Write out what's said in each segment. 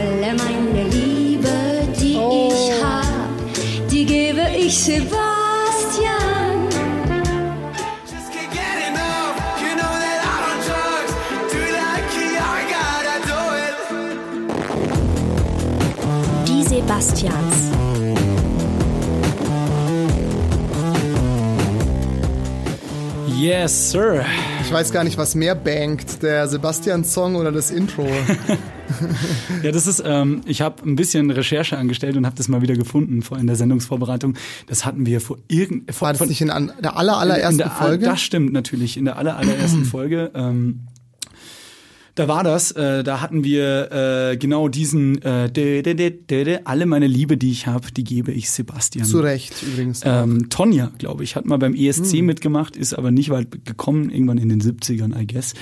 Alle meine Liebe, die ich hab, die gebe ich Sebastian. Die Sebastians. Yes, Sir. Ich weiß gar nicht, was mehr bankt, der Sebastian-Song oder das Intro. Ja, das ist, ähm, ich habe ein bisschen Recherche angestellt und habe das mal wieder gefunden vor in der Sendungsvorbereitung. Das hatten wir vor irgend vor, War das nicht in an- der aller, allerersten in der, Folge? Das stimmt natürlich, in der aller, allerersten Folge. Ähm, da war das, äh, da hatten wir äh, genau diesen äh, de, de, de, de, de, alle meine Liebe, die ich habe, die gebe ich Sebastian. Zu Recht übrigens. Ähm, Tonja, glaube ich, hat mal beim ESC Hm. mitgemacht, ist aber nicht weit gekommen, irgendwann in den 70ern, I guess.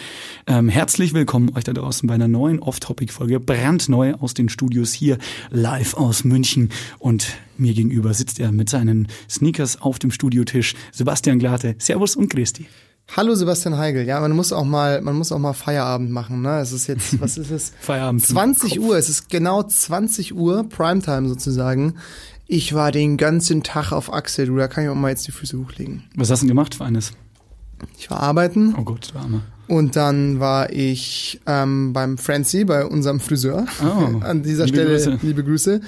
Ähm, herzlich willkommen euch da draußen bei einer neuen Off-Topic-Folge, brandneu aus den Studios hier, live aus München. Und mir gegenüber sitzt er mit seinen Sneakers auf dem Studiotisch, Sebastian Glate. Servus und Christi. Hallo Sebastian Heigel. Ja, man muss auch mal, man muss auch mal Feierabend machen. Ne? Es ist jetzt, was ist es? Feierabend. 20 Uhr. Es ist genau 20 Uhr Primetime sozusagen. Ich war den ganzen Tag auf Achse. Du, da kann ich auch mal jetzt die Füße hochlegen. Was hast du denn gemacht für eines? Ich war arbeiten Oh Gott, du Arme. und dann war ich ähm, beim Francie, bei unserem Friseur. Oh, An dieser liebe Stelle Grüße. liebe Grüße.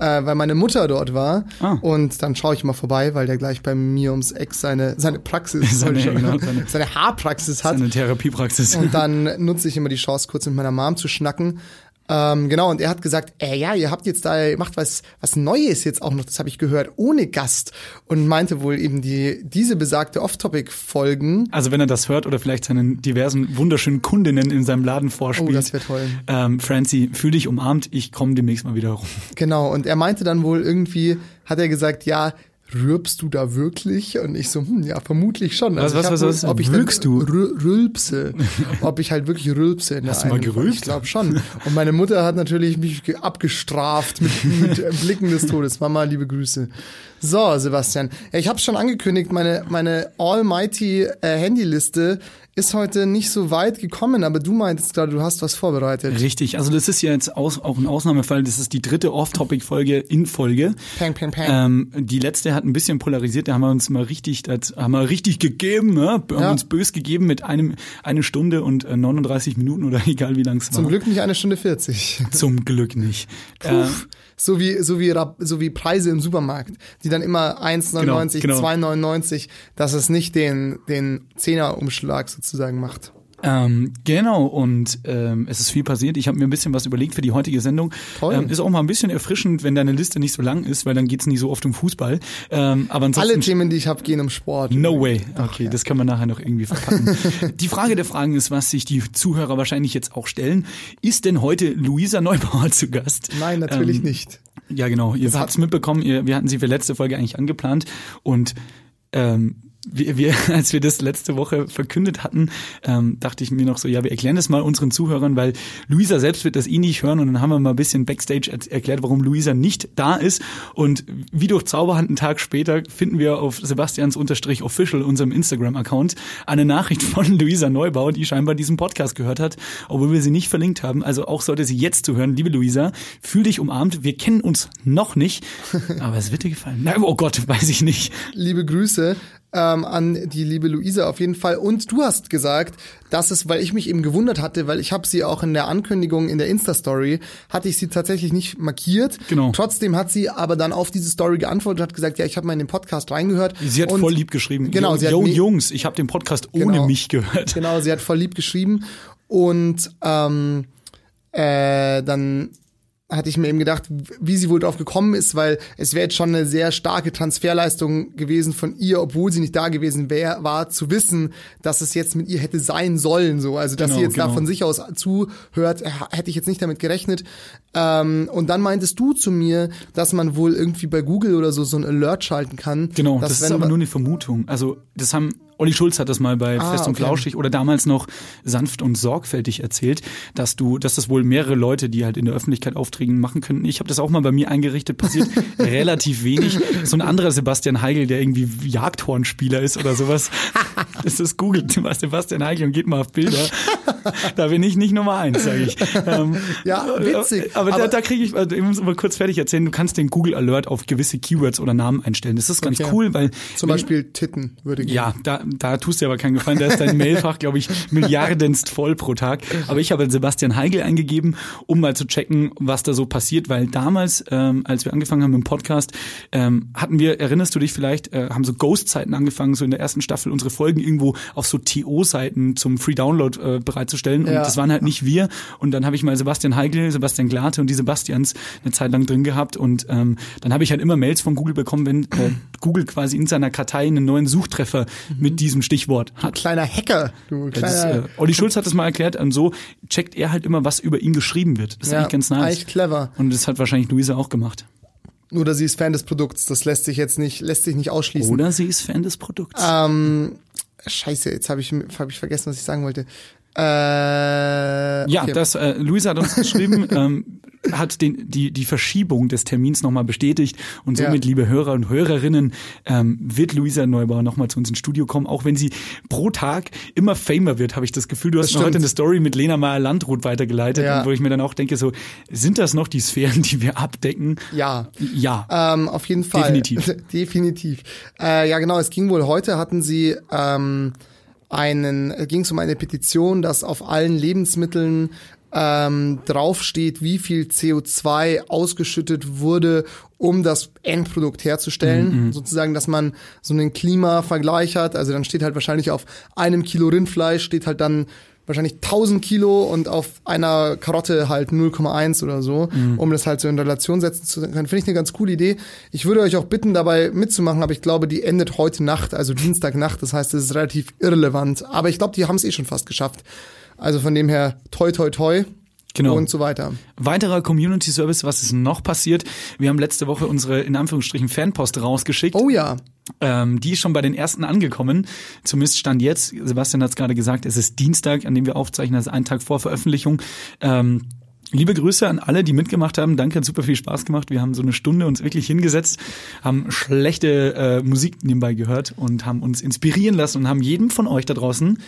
Äh, weil meine Mutter dort war Ah. und dann schaue ich mal vorbei, weil der gleich bei mir ums Eck seine seine Praxis, Seine- schon genau, seine- seine Haarpraxis hat. Seine Therapiepraxis. Und dann nutze ich immer die Chance, kurz mit meiner Mom zu schnacken. Ähm, genau, und er hat gesagt, äh, ja, ihr habt jetzt da, ihr macht was, was Neues jetzt auch noch, das habe ich gehört, ohne Gast. Und meinte wohl eben die, diese besagte Off-Topic-Folgen. Also wenn er das hört oder vielleicht seinen diversen wunderschönen Kundinnen in seinem Laden Oh, vorspielt. das wäre toll. Ähm, Francie, fühl dich umarmt, ich komme demnächst mal wieder rum. Genau, und er meinte dann wohl irgendwie, hat er gesagt, ja, rürbst du da wirklich? Und ich so, hm, ja, vermutlich schon. Was, ich was, was, wohl- was? Ob ich Rülpst du? rü- Rülpse. ob ich halt wirklich rülpse. In Hast der du mal gerülpst? Ich glaube schon. Und meine Mutter hat natürlich mich ge- abgestraft mit, mit äh, Blicken des Todes. Mama, liebe Grüße. So, Sebastian. Ja, ich habe schon angekündigt, meine, meine almighty äh, Handyliste ist heute nicht so weit gekommen, aber du meintest gerade, du hast was vorbereitet. Richtig, also das ist ja jetzt aus, auch ein Ausnahmefall. Das ist die dritte Off-Topic-Folge in Folge. Peng, peng, peng. Ähm, die letzte hat ein bisschen polarisiert, da haben wir uns mal richtig, das haben wir richtig gegeben, ne? haben Ja. uns bös gegeben mit einem eine Stunde und äh, 39 Minuten oder egal wie lang es war. Zum Glück nicht eine Stunde 40. Zum Glück nicht. Äh, So wie, so wie, so wie Preise im Supermarkt, die dann immer 1,99, Genau, genau. 2,99, dass es nicht den, den Zehnerumschlag sozusagen macht. Ähm, genau, und ähm, es ist viel passiert. Ich habe mir ein bisschen was überlegt für die heutige Sendung. Toll. Ähm, ist auch mal ein bisschen erfrischend, wenn deine Liste nicht so lang ist, weil dann geht's nicht so oft um Fußball. Ähm, aber Alle Themen, die ich habe, gehen um Sport. No way. Okay, das kann man nachher noch irgendwie verpacken. die Frage der Fragen ist, was sich die Zuhörer wahrscheinlich jetzt auch stellen. Ist denn heute Luisa Neubauer zu Gast? Nein, natürlich Ähm, nicht. Ja, genau. Ihr habt's mitbekommen. Ihr, wir hatten sie für letzte Folge eigentlich angeplant und ähm, wir, wir, als wir das letzte Woche verkündet hatten, ähm, dachte ich mir noch so, ja, wir erklären das mal unseren Zuhörern, weil Luisa selbst wird das eh nicht hören und dann haben wir mal ein bisschen Backstage er erklärt, warum Luisa nicht da ist und wie durch Zauberhand einen Tag später finden wir auf Sebastians unterstrich official, unserem Instagram-Account, eine Nachricht von Luisa Neubauer, die scheinbar diesen Podcast gehört hat, obwohl wir sie nicht verlinkt haben. Also auch sollte sie jetzt zuhören, liebe Luisa, fühl dich umarmt. Wir kennen uns noch nicht, aber es wird dir gefallen. Na, oh Gott, weiß ich nicht. Liebe Grüße ähm, an die liebe Luisa auf jeden Fall. Und du hast gesagt, dass es, weil ich mich eben gewundert hatte, weil ich habe sie auch in der Ankündigung in der Insta-Story, hatte ich sie tatsächlich nicht markiert. Genau. Trotzdem hat sie aber dann auf diese Story geantwortet und hat gesagt, ja, ich habe mal in den Podcast reingehört. Sie hat und voll lieb geschrieben. Genau, sie hat Yo Jungs, ich habe den Podcast ohne Genau. mich gehört. Genau, sie hat voll lieb geschrieben. Und ähm, äh, dann hatte ich mir eben gedacht, wie sie wohl drauf gekommen ist, weil es wäre jetzt schon eine sehr starke Transferleistung gewesen von ihr, obwohl sie nicht da gewesen wär, war, zu wissen, dass es jetzt mit ihr hätte sein sollen. So, also dass Genau, sie jetzt da genau. von sich aus zuhört, äh, hätte ich jetzt nicht damit gerechnet. Ähm, und dann meintest du zu mir, dass man wohl irgendwie bei Google oder so so ein Alert schalten kann. Genau, das ist aber nur eine Vermutung. Also das haben Olli Schulz hat das mal bei Ah, Fest und okay. Flauschig oder damals noch sanft und sorgfältig erzählt, dass du, dass das wohl mehrere Leute, die halt in der Öffentlichkeit auftreten, machen könnten. Ich habe das auch mal bei mir eingerichtet, passiert relativ wenig. So ein anderer Sebastian Heigl, der irgendwie Jagdhornspieler ist oder sowas. Das ist googelt mal Sebastian Heigl und geht mal auf Bilder. Da bin ich nicht Nummer eins, sage ich. Ähm, Ja, witzig. Aber, da, Aber- da kriege ich, also ich muss mal kurz fertig erzählen, du kannst den Google Alert auf gewisse Keywords oder Namen einstellen. Das ist ganz Okay. cool, weil Zum Beispiel Titten würde gehen. ja, da, da tust du dir aber keinen Gefallen. Da ist dein Mailfach, glaube ich, milliardenst voll pro Tag. Aber ich habe Sebastian Heigl eingegeben, um mal zu checken, was da so passiert, weil damals, ähm, als wir angefangen haben im Podcast, ähm, hatten wir, erinnerst du dich vielleicht, äh, haben so Ghost-Zeiten angefangen, so in der ersten Staffel unsere Folgen irgendwo auf so TO-Seiten zum Free-Download äh, bereitzustellen. Und Ja. das waren halt nicht wir. Und dann habe ich mal Sebastian Heigl, Sebastian Glate und die Sebastians eine Zeit lang drin gehabt. Und ähm, dann habe ich halt immer Mails von Google bekommen, wenn äh, Google quasi in seiner Kartei einen neuen Suchtreffer mit diesem Stichwort hat. Kleiner Hacker, du Das kleiner. äh, Olli Schulz hat das mal erklärt und so checkt er halt immer, was über ihn geschrieben wird. Das ist Ja, eigentlich ganz nice. eigentlich clever. Und das hat wahrscheinlich Luisa auch gemacht. Oder sie ist Fan des Produkts. Das lässt sich jetzt nicht, lässt sich nicht ausschließen. Oder sie ist Fan des Produkts. Ähm, scheiße, jetzt habe ich, hab ich vergessen, was ich sagen wollte. Äh, Ja, okay. das äh, Luisa hat uns geschrieben, ähm, hat den, die, die Verschiebung des Termins nochmal bestätigt und Ja. somit, liebe Hörer und Hörerinnen, ähm, wird Luisa Neubauer nochmal zu uns ins Studio kommen, auch wenn sie pro Tag immer famer wird, habe ich das Gefühl. Du hast mir heute stimmt. eine Story mit Lena Meyer-Landrut weitergeleitet, Ja. wo ich mir dann auch denke, so, sind das noch die Sphären, die wir abdecken? Ja. Ja. Ähm, auf jeden Fall. Definitiv. Definitiv. Äh, ja, genau. Es ging wohl heute, hatten sie ähm, einen, ging es um eine Petition, dass auf allen Lebensmitteln ähm, draufsteht, wie viel CO2 ausgeschüttet wurde, um das Endprodukt herzustellen. Sozusagen, dass man so einen Klimavergleich hat. Also dann steht halt wahrscheinlich auf einem Kilo Rindfleisch steht halt dann wahrscheinlich 1000 Kilo und auf einer Karotte halt 0,1 oder so, um das halt so in Relation setzen zu können. Finde ich eine ganz coole Idee. Ich würde euch auch bitten, dabei mitzumachen, aber ich glaube, die endet heute Nacht, also Dienstagnacht. Das heißt, es ist relativ irrelevant. Aber ich glaube, die haben es eh schon fast geschafft. Also von dem her, toi, toi, toi. Genau. Und so weiter. Weiterer Community Service, was ist noch passiert? Wir haben letzte Woche unsere in Anführungsstrichen Fanpost rausgeschickt. Oh ja. Ähm, die ist schon bei den ersten angekommen. Zumindest stand jetzt. Sebastian hat es gerade gesagt, es ist Dienstag, an dem wir aufzeichnen, also einen Tag vor Veröffentlichung. Ähm, Liebe Grüße an alle, die mitgemacht haben. Danke, hat super viel Spaß gemacht. Wir haben so eine Stunde uns wirklich hingesetzt, haben schlechte äh, Musik nebenbei gehört und haben uns inspirieren lassen und haben jedem von euch da draußen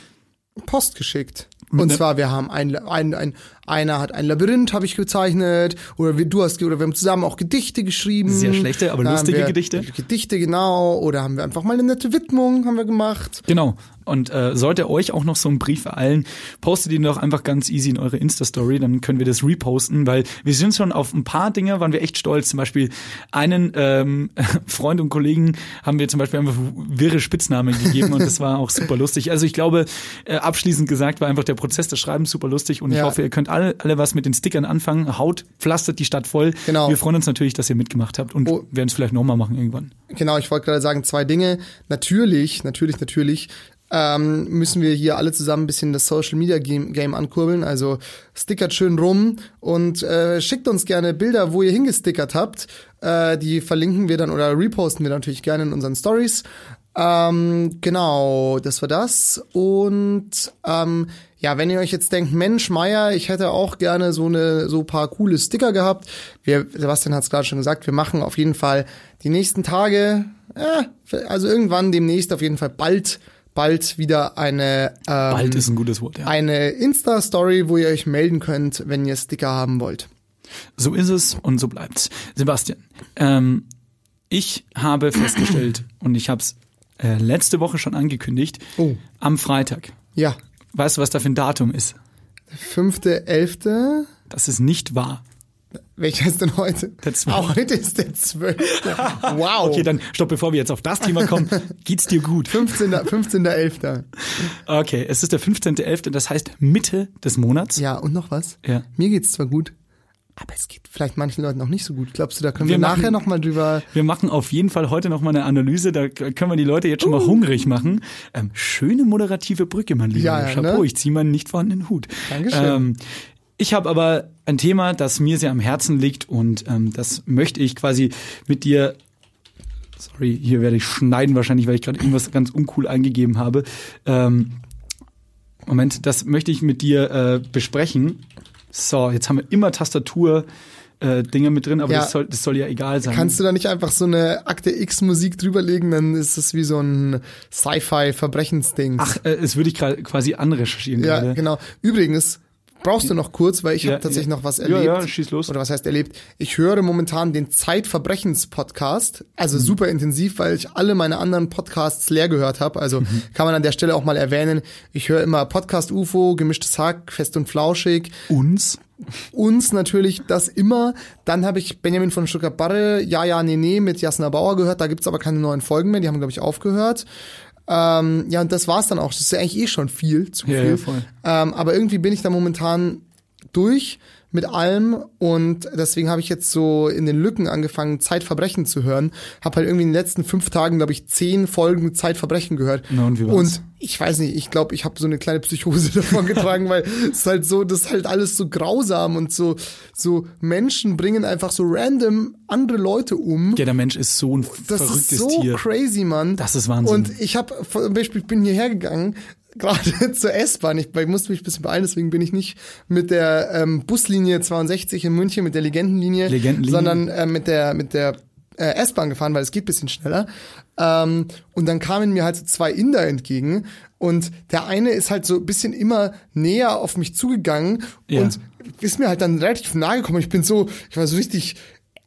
Post geschickt. Und Ne- zwar, wir haben ein, ein, ein, einer hat ein Labyrinth, habe ich gezeichnet, oder wir, du hast, oder wir haben zusammen auch Gedichte geschrieben. Sehr schlechte, aber Da lustige Gedichte. Gedichte, genau. Oder haben wir einfach mal eine nette Widmung, haben wir gemacht. Genau. Und äh, sollte euch auch noch so ein Brief ereilen, postet ihn doch einfach ganz easy in eure Insta-Story, dann können wir das reposten, weil wir sind schon auf ein paar Dinge, waren wir echt stolz. Zum Beispiel einen ähm, Freund und Kollegen haben wir zum Beispiel einfach wirre Spitznamen gegeben und das war auch super lustig. Also ich glaube, äh, abschließend gesagt war einfach der Prozess des Schreibens super lustig und ich Ja. hoffe, ihr könnt alle, alle was mit den Stickern anfangen. Haut, pflastert die Stadt voll. Genau. Wir freuen uns natürlich, dass ihr mitgemacht habt und Oh. werden es vielleicht nochmal machen irgendwann. Genau, ich wollte gerade sagen, zwei Dinge. Natürlich, natürlich, natürlich ähm, müssen wir hier alle zusammen ein bisschen das Social Media Game, Game ankurbeln. Also stickert schön rum und äh, schickt uns gerne Bilder, wo ihr hingestickert habt. Äh, die verlinken wir dann oder reposten wir natürlich gerne in unseren Stories. Ähm, genau, das war das. Und ähm, ja, wenn ihr euch jetzt denkt, Mensch, Meier, ich hätte auch gerne so eine so ein paar coole Sticker gehabt. Wir, Sebastian hat es gerade schon gesagt, wir machen auf jeden Fall die nächsten Tage, äh, also irgendwann demnächst auf jeden Fall bald, bald wieder eine ähm, Bald ist ein gutes Wort, ja. eine Insta-Story, wo ihr euch melden könnt, wenn ihr Sticker haben wollt. So ist es und so bleibt's. Sebastian, ähm, ich habe festgestellt und ich habe es äh, letzte Woche schon angekündigt, Oh. am Freitag. Ja, Weißt du, was da für ein Datum ist? fünfte, elfte. Das ist nicht wahr. Welcher ist denn heute? Der zwölfte. Ah, heute ist der zwölfte. Wow. Okay, dann stopp, bevor wir jetzt auf das Thema kommen. Geht's dir gut? 15. 15.11. Okay, es ist der 15.11., das heißt Mitte des Monats. Ja, und noch was? Ja. Mir geht's zwar gut, aber es geht vielleicht manchen Leuten auch nicht so gut. Glaubst du, da können wir, Wir machen- nachher noch mal drüber... Wir machen auf jeden Fall heute noch mal eine Analyse, da können wir die Leute jetzt schon mal hungrig machen. Ähm, schöne moderative Brücke, mein Lieber. Ja, ja, Chapeau, ne? ich ziehe meinen nicht vorhandenen Hut. Dankeschön. Ähm, ich habe aber ein Thema, das mir sehr am Herzen liegt und ähm, das möchte ich quasi mit dir Sorry, hier werde ich schneiden wahrscheinlich, weil ich gerade irgendwas ganz uncool eingegeben habe. Ähm, Moment, das möchte ich mit dir äh, besprechen. So, jetzt haben wir immer Tastatur. Äh, Dinge mit drin, aber Ja. das, soll, das soll ja egal sein. Kannst du da nicht einfach so eine Akte X-Musik drüberlegen, dann ist es wie so ein Sci-Fi-Verbrechensding. Ach, äh, es würde ich gerade quasi anrecherchieren ja, gerade. genau. Übrigens, brauchst du noch kurz, weil ich Ja, habe tatsächlich ja. noch was Ja, erlebt. ja, schieß los. Oder was heißt erlebt? Ich höre momentan den Zeitverbrechens-Podcast, Mhm. also super intensiv, weil ich alle meine anderen Podcasts leer gehört habe. Also Mhm. kann man an der Stelle auch mal erwähnen. Ich höre immer Podcast UFO, gemischtes Hack, fest und flauschig. Uns? uns natürlich das immer. Dann habe ich Benjamin von Stuttgart Barre, Ja, ja, nee, nee mit Jasna Bauer gehört. Da gibt's aber keine neuen Folgen mehr. Die haben, glaube ich, aufgehört. Ähm, ja, und das war's dann auch. Das ist ja eigentlich eh schon viel, zu Ja, viel. ja, voll. Ähm, aber irgendwie bin ich da momentan durch mit allem und deswegen habe ich jetzt so in den Lücken angefangen, Zeitverbrechen zu hören. Habe halt irgendwie in den letzten fünf Tagen, glaube ich, zehn Folgen Zeitverbrechen gehört. Na, und wie war's? Und ich weiß nicht, ich glaube, ich habe so eine kleine Psychose davon getragen, weil es ist halt so, das ist halt alles so grausam und so, so Menschen bringen einfach so random andere Leute um. Ja, der Mensch ist so ein Das verrücktes ist so Tier. crazy, Mann. Das ist Wahnsinn. Und ich habe zum Beispiel, ich bin hierher gegangen, gerade zur S-Bahn. Ich, ich musste mich ein bisschen beeilen, deswegen bin ich nicht mit der ähm, Buslinie 62 in München, mit der Legendenlinie, Legendenlinie. sondern äh, mit der mit der äh, S-Bahn gefahren, weil es geht bisschen schneller. Ähm, und dann kamen mir halt so zwei Inder entgegen und der eine ist halt so ein bisschen immer näher auf mich zugegangen Ja. und ist mir halt dann relativ nahe gekommen. Ich bin so, ich war so richtig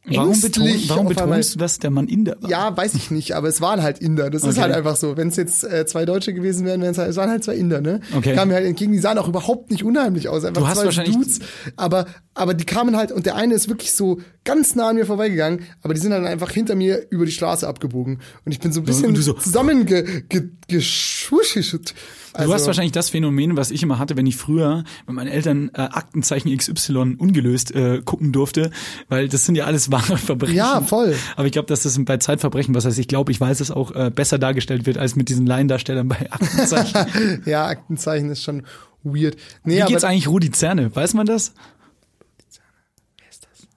Warum, beton, warum betonst du, dass der Mann Inder war? Ja, weiß ich nicht, aber es waren halt Inder. Das ist Okay. halt einfach so. Wenn es jetzt äh, zwei Deutsche gewesen wären, wären es halt, es waren halt zwei Inder, ne? Okay. Kamen mir halt entgegen, die sahen auch überhaupt nicht unheimlich aus. Einfach Du hast zwei wahrscheinlich- Dudes. Aber, aber die kamen halt, und der eine ist wirklich so ganz nah an mir vorbeigegangen, aber die sind dann einfach hinter mir über die Straße abgebogen. Und ich bin so ein bisschen so- zusammengeschwuschelt. Also, Du hast wahrscheinlich das Phänomen, was ich immer hatte, wenn ich früher mit meinen Eltern äh, Aktenzeichen XY ungelöst äh, gucken durfte, weil das sind ja alles wahre Verbrechen. Ja, voll. Aber ich glaube, dass das bei Zeitverbrechen, was heißt, ich glaube, ich weiß es auch äh, besser dargestellt wird als mit diesen Laiendarstellern bei Aktenzeichen. ja, Aktenzeichen ist schon weird. Nee, Wie aber geht's eigentlich Rudi Zerne? Weiß man das?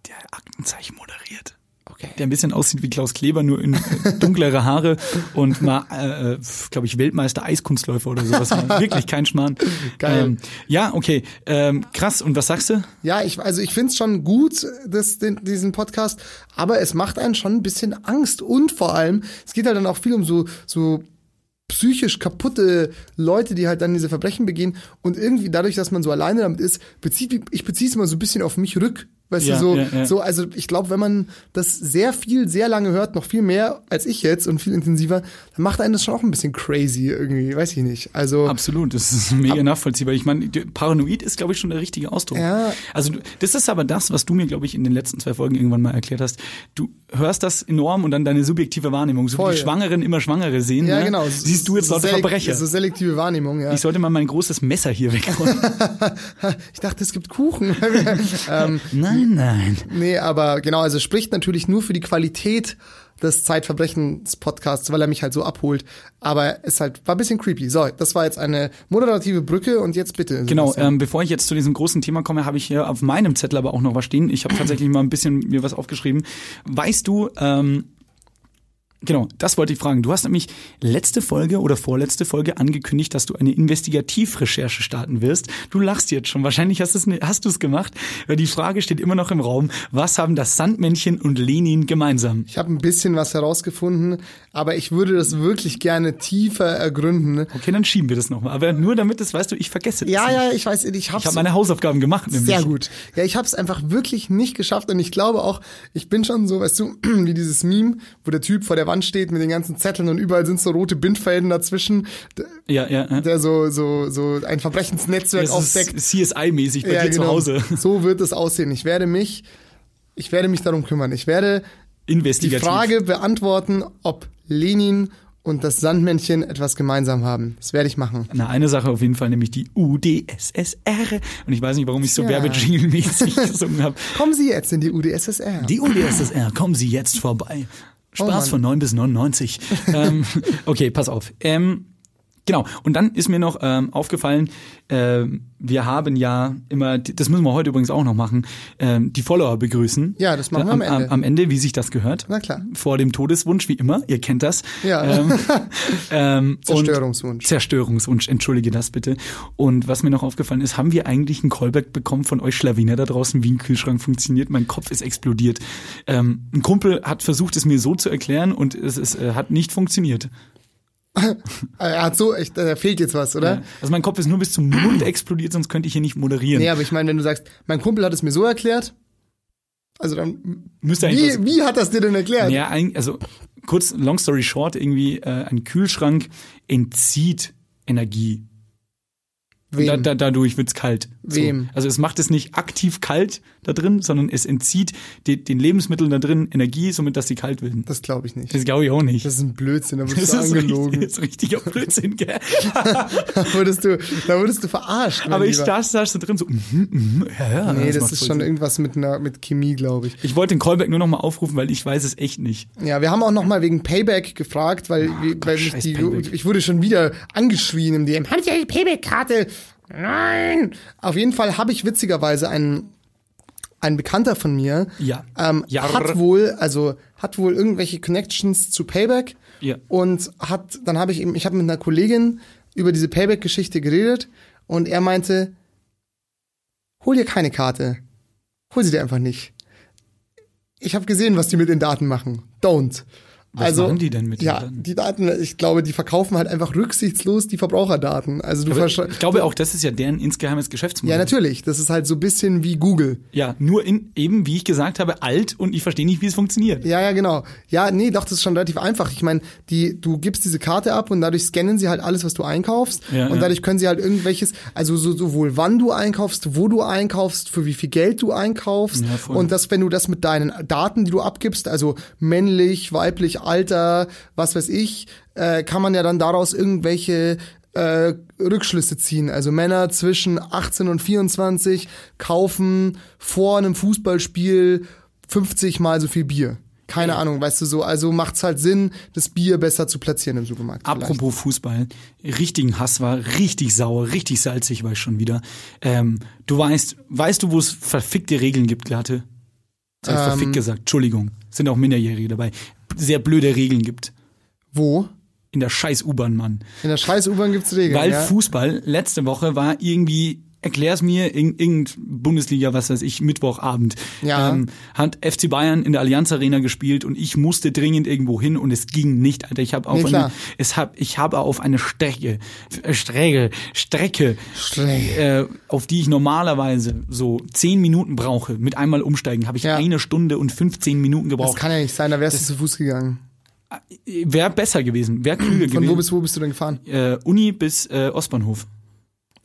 Der Aktenzeichen moderiert. Der ein bisschen aussieht wie Klaus Kleber, nur in äh, dunklere Haare und mal, äh, glaube ich, Weltmeister Eiskunstläufer oder sowas. Wirklich kein Schmarrn. Geil. Ähm, ja, okay. Ähm, krass. Und was sagst du? Ja, ich, also ich find's schon gut, das, den, diesen Podcast, aber es macht einen schon ein bisschen Angst. Und vor allem, es geht halt dann auch viel um so, so psychisch kaputte Leute, die halt dann diese Verbrechen begehen. Und irgendwie dadurch, dass man so alleine damit ist, bezieht, ich beziehe es immer so ein bisschen auf mich rück. Weißt Ja, du, so, ja, ja. so, also ich glaube, wenn man das sehr viel, sehr lange hört, noch viel mehr als ich jetzt und viel intensiver, dann macht einen das schon auch ein bisschen crazy irgendwie, weiß ich nicht. Also, Absolut, das ist mega nachvollziehbar. Ich meine, paranoid ist, glaube ich, schon der richtige Ausdruck. Ja. Also das ist aber das, was du mir, glaube ich, in den letzten zwei Folgen irgendwann mal erklärt hast. Du hörst das enorm und dann deine subjektive Wahrnehmung, so Voll. wie die Schwangeren immer Schwangere sehen. ja, ne? genau. Siehst du jetzt so lauter Verbrecher. So selektive Wahrnehmung, ja. Ich sollte mal mein großes Messer hier wegräumen. Ich dachte, es gibt Kuchen. ähm, nein, nein. nee, aber genau, also spricht natürlich nur für die Qualität des Zeitverbrechens-Podcasts, weil er mich halt so abholt. Aber es halt war ein bisschen creepy. So, das war jetzt eine moderative Brücke und jetzt bitte. Genau, ähm, bevor ich jetzt zu diesem großen Thema komme, habe ich hier auf meinem Zettel aber auch noch was stehen. Ich habe tatsächlich mal ein bisschen mir was aufgeschrieben. Weißt du, ähm, Genau, das wollte ich fragen. Du hast nämlich letzte Folge oder vorletzte Folge angekündigt, dass du eine Investigativrecherche starten wirst. Du lachst jetzt schon. Wahrscheinlich hast, du es gemacht, weil die Frage steht immer noch im Raum. Was haben das Sandmännchen und Lenin gemeinsam? Ich habe ein bisschen was herausgefunden, aber ich würde das wirklich gerne tiefer ergründen. Okay, dann schieben wir das nochmal. Aber nur damit es, weißt du, ich vergesse das Ja, nicht. ja, ich weiß, ich hab's. Ich habe meine Hausaufgaben gemacht. Nämlich. Sehr gut. Ja, ich habe es einfach wirklich nicht geschafft und ich glaube auch, ich bin schon so, weißt du, wie dieses Meme, wo der Typ vor der Wand steht mit den ganzen Zetteln und überall sind so rote Bindfäden dazwischen, Ja, ja. ja. der so so so ein Verbrechensnetzwerk Das aufdeckt. CSI-mäßig bei dir zu Hause. So wird es aussehen. Ich werde mich ich werde mich darum kümmern. Ich werde die. Frage beantworten, ob Lenin und das Sandmännchen etwas gemeinsam haben. Das werde ich machen. Na, eine Sache auf jeden Fall, nämlich die UdSSR. Und ich weiß nicht, warum ich so Ja. werbejingle-mäßig gesungen habe. Kommen Sie jetzt in die UdSSR. Die UdSSR, kommen Sie jetzt vorbei. Oh Spaß Mann. von 9 bis 99. ähm, okay, pass auf. Ähm, Genau. Und dann ist mir noch ähm, aufgefallen, ähm, wir haben ja immer, das müssen wir heute übrigens auch noch machen, ähm, die Follower begrüßen. Ja, das machen wir am, am Ende. Am, Ende, wie sich das gehört. Na klar. Vor dem Todeswunsch, wie immer. Ihr kennt das. Ja. Ähm, ähm, Zerstörungswunsch. Zerstörungswunsch, entschuldige das bitte. Und was mir noch aufgefallen ist, haben wir eigentlich einen Callback bekommen von euch Schlawiner da draußen, wie ein Kühlschrank funktioniert? Mein Kopf ist explodiert. Ähm, ein Kumpel hat versucht, es mir so zu erklären und es, es äh, hat nicht funktioniert. Er hat so, echt, da fehlt jetzt was, oder? Ja. Also mein Kopf ist nur bis zum Mund explodiert, sonst könnte ich hier nicht moderieren. Nee, aber ich meine, wenn du sagst, mein Kumpel hat es mir so erklärt, also dann, Müsste wie, wie hat das dir denn erklärt? Ja, also kurz, long story short, irgendwie äh, ein Kühlschrank entzieht Energie. Da, da, dadurch wird's kalt. Wem? So. Also es macht es nicht aktiv kalt da drin, sondern es entzieht de, den Lebensmitteln da drin Energie, somit dass sie kalt werden. Das glaube ich nicht. Das glaube ich auch nicht. Das ist ein Blödsinn, da Das wurdest du richtig, angelogen. das ist richtiger Blödsinn, gell? Da wurdest du, da wurdest du verarscht. Aber ich Lieber. saß da drin so, mhm, mhm, ja, ja. Nee, das, macht ist voll schon irgendwas mit einer, mit Chemie, glaube ich. Ich wollte den Callback nur noch mal aufrufen, weil ich weiß es echt nicht. Ja, wir haben auch noch mal wegen Payback gefragt, weil, weil mich scheiß die, ich wurde schon wieder angeschrien im DM. Habt ihr die Payback-Karte? Nein! Auf jeden Fall habe ich witzigerweise einen, ein Bekannter von mir, Ja. ähm, Ja. hat wohl, also hat wohl irgendwelche Connections zu Payback Ja. und hat, dann habe ich eben, ich habe mit einer Kollegin über diese Payback-Geschichte geredet und er meinte, hol dir keine Karte, hol sie dir einfach nicht. Ich habe gesehen, was die mit den Daten machen. Don't. Was also, machen die denn mit den ja, Daten? die Daten, ich glaube, die verkaufen halt einfach rücksichtslos die Verbraucherdaten. Also du Aber ich glaube auch, das ist ja deren insgeheimes Geschäftsmodell. Ja, natürlich. Das ist halt so ein bisschen wie Google. Ja, nur in, eben, wie ich gesagt habe, alt und ich verstehe nicht, wie es funktioniert. Ja, ja, genau. Ja, nee, doch, das ist schon relativ einfach. Ich meine, die, du gibst diese Karte ab und dadurch scannen sie halt alles, was du einkaufst. Ja, und ja. dadurch können sie halt irgendwelches, also so, sowohl wann du einkaufst, wo du einkaufst, für wie viel Geld du einkaufst. Ja, und das, wenn du das mit deinen Daten, die du abgibst, also männlich, weiblich, Alter, was weiß ich, äh, kann man ja dann daraus irgendwelche äh, Rückschlüsse ziehen. Also Männer zwischen 18 und 24 kaufen vor einem Fußballspiel 50 mal so viel Bier. Keine Ahnung, weißt du so. Also macht's halt Sinn, das Bier besser zu platzieren im Supermarkt. vielleicht. Apropos Fußball, richtigen Hass war, richtig sauer, richtig salzig war ich schon wieder. Ähm, du weißt, weißt du, wo es verfickte Regeln gibt, Glatte? Das ich Ähm. verfickt gesagt, Entschuldigung. Sind auch Minderjährige dabei. Sehr blöde Regeln gibt. Wo? In der scheiß U-Bahn, Mann. In der scheiß U-Bahn gibt's Regeln. Weil ja? Fußball letzte Woche war irgendwie, erklär's mir, irg- irgend Bundesliga, was weiß ich, Mittwochabend. Ja. Ähm, hat FC Bayern in der Allianz Arena gespielt und ich musste dringend irgendwo hin und es ging nicht, Alter. Ich habe auf Nee, eine, es hab, ich habe auf eine Strecke, äh, Strecke, Strecke, Strecke. äh, auf die ich normalerweise so zehn Minuten brauche, mit einmal umsteigen, habe ich Ja. eine Stunde und 15 Minuten Das gebraucht. kann ja nicht sein, da wärst du zu Fuß gegangen. Wäre besser gewesen, wäre klüger Von wo gewesen. bis wo bist du denn gefahren? äh, Uni bis äh, Ostbahnhof.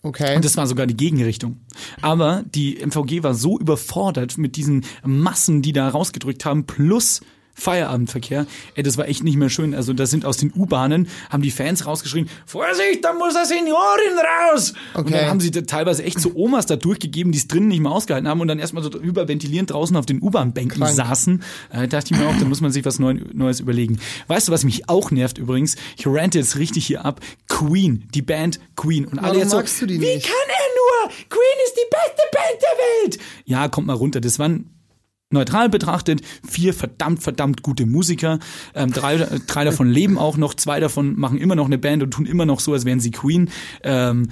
Okay. Und das war sogar die Gegenrichtung. Aber die MVG war so überfordert mit diesen Massen, die da rausgedrückt haben, plus Feierabendverkehr. Ey, das war echt nicht mehr schön. Also da sind aus den U-Bahnen, haben die Fans rausgeschrien, Vorsicht, da muss eine Seniorin raus! Und Okay. dann haben sie da teilweise echt so Omas da durchgegeben, die es drinnen nicht mehr ausgehalten haben und dann erstmal so überventilierend draußen auf den U-Bahn-Bänken saßen. Äh, dachte ich mir auch, da muss man sich was Neu Neues überlegen. Weißt du, was mich auch nervt übrigens? Ich rante jetzt richtig hier ab. Queen, die Band Queen. Und alle Warum jetzt so, wie kann er nur? Queen ist die beste Band der Welt. Ja, kommt mal runter. Das waren neutral betrachtet vier verdammt, verdammt gute Musiker. Ähm, drei, drei davon leben auch noch, zwei davon machen immer noch eine Band und tun immer noch so, als wären sie Queen. Ähm,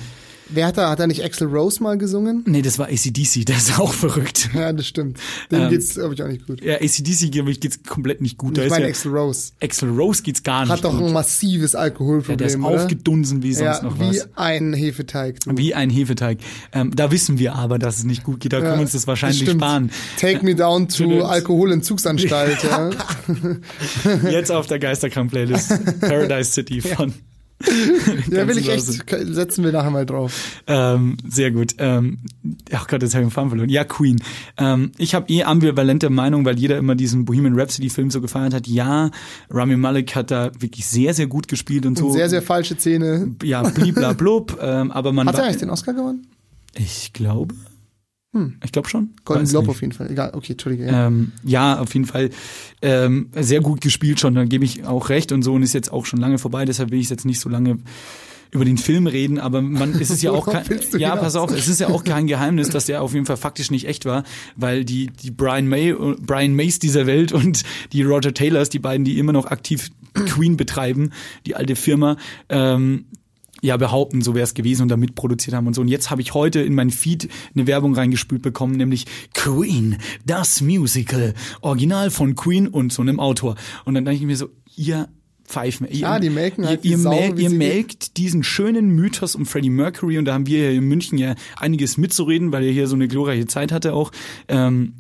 Wer hat da, hat da nicht Axel Rose mal gesungen? nee, das war ACDC, der ist auch verrückt. Ja, das stimmt. Dem Ähm, geht's, glaube ich, auch nicht gut. Ja, ACDC, glaube ich, geht's komplett nicht gut. Da Ich ist meine ja, Axel Rose. Axel Rose geht's gar nicht Hat doch gut. ein massives ja, Alkoholproblem, der ist oder? aufgedunsen wie sonst ja, noch wie was. ein Hefeteig. du. Wie ein Hefeteig. Ähm, da wissen wir aber, dass es nicht gut geht. Da können wir uns das wahrscheinlich stimmt. sparen. Take me down to. Alkoholentzugsanstalt. ja. Jetzt auf der Geisterkrank-Playlist. Paradise City von. ja, will ich echt, setzen wir nachher mal drauf. Ähm, sehr gut. Ähm, ach Gott, jetzt habe ich den Faden verloren. Ja, Queen. Ähm, ich habe eh ambivalente Meinung, weil jeder immer diesen Bohemian Rhapsody-Film so gefeiert hat. Ja, Rami Malek hat da wirklich sehr, sehr gut gespielt und so. Und sehr, sehr falsche Zähne. ja, bliblablub. ähm, aber man Hat er eigentlich den Oscar gewonnen? Ich glaube. Ich glaube schon. Golden Globe auf jeden Fall. Egal, okay, Entschuldige. Ja. Ähm, ja, auf jeden Fall ähm, sehr gut gespielt schon, da gebe ich auch recht und so und ist jetzt auch schon lange vorbei, deshalb will ich es jetzt nicht so lange über den Film reden, aber man es ist ja auch kein, ja hinaus? pass auf, es ist ja auch kein Geheimnis, dass der auf jeden Fall faktisch nicht echt war, weil die die Brian May Brian Mays dieser Welt und die Roger Taylors, die beiden, die immer noch aktiv Queen betreiben, die alte Firma, ähm, ja behaupten, so wäre es gewesen und da mitproduziert haben und so. Und jetzt habe ich heute in meinen Feed eine Werbung reingespült bekommen, nämlich Queen, das Musical, Original von Queen und so einem Autor. Und dann denke ich mir so, ihr Pfeifen. Ihr, die melken halt ihr, ihr, die Sau, mel- wie ihr melkt diesen schönen Mythos um Freddie Mercury und da haben wir hier in München ja einiges mitzureden, weil er hier so eine glorreiche Zeit hatte auch. Ähm,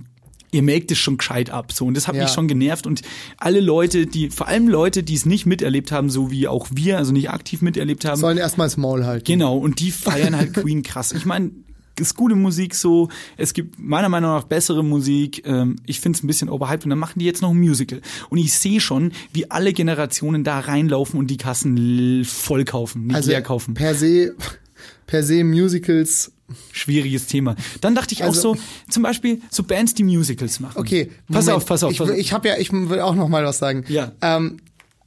ihr melkt es schon gescheit ab. So, und das hat Ja. mich schon genervt. Und alle Leute, die, vor allem Leute, die es nicht miterlebt haben, so wie auch wir, also nicht aktiv miterlebt haben, Sollen erstmal das Maul halten. Genau, und die feiern halt Queen krass. Ich meine, ist gute Musik so, es gibt meiner Meinung nach bessere Musik, ähm, ich finde es ein bisschen overhyped und dann machen die jetzt noch ein Musical. Und ich sehe schon, wie alle Generationen da reinlaufen und die Kassen voll kaufen, nicht Also leer kaufen. per se, per se Musicals. Schwieriges Thema. Dann dachte ich auch Also- so, zum Beispiel so Bands, die Musicals machen. Okay, pass Moment. auf, pass auf, Ich, pass will- auf. ich habe ja, ich will auch noch mal was sagen. Ja. Ähm,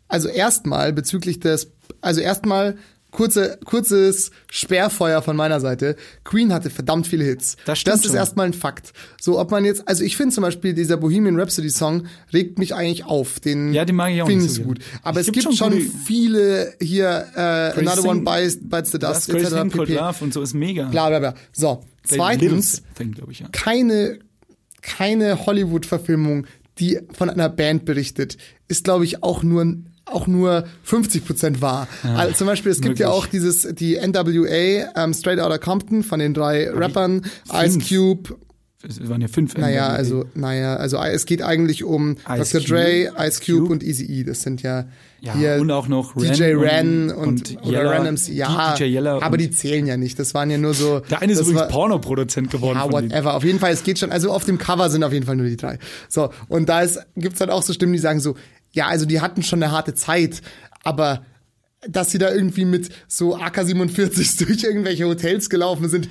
also erstmal bezüglich des, also erstmal kurze, kurzes Sperrfeuer von meiner Seite. Queen hatte verdammt viele Hits. Das stimmt Das ist schon. erstmal ein Fakt. So, ob man jetzt, also ich finde zum Beispiel dieser Bohemian Rhapsody Song regt mich eigentlich auf. Den Ja, den mag ich auch finde nicht ich so gut. Aber Es es gibt gibt, schon schon viele hier, äh, Another One bites, bites the Das dust, Crazy etc. Thing pp. Love und so ist mega. Bla bla bla. So, zweitens, Thing, ich, ja. keine, keine Hollywood-Verfilmung, die von einer Band berichtet, ist, glaube ich, auch nur auch nur 50 Prozent wahr. also zum Beispiel, es gibt ja möglich. auch dieses, die NWA, ähm, Straight Outta Compton von den drei Rappern, Ice. Cube, Es waren ja fünf. naja, NWA. also, naja, also es geht eigentlich um Ice Dr. Dre, Ice Cube Cube. und Eazy-E. Das sind ja, Ja, hier und auch noch DJ Ren und- und, und oder Yella, Ren MC. Ja, DJ Yella aber die zählen ja nicht. Das waren ja nur so. Der eine ist übrigens war- Pornoproduzent geworden. ja, whatever. Auf jeden Fall, es geht schon. Also auf dem Cover sind auf jeden Fall nur die drei. So, und da ist, gibt's halt auch so Stimmen, die sagen so, ja, also die hatten schon eine harte Zeit, aber dass sie da irgendwie mit so AK-47 durch irgendwelche Hotels gelaufen sind,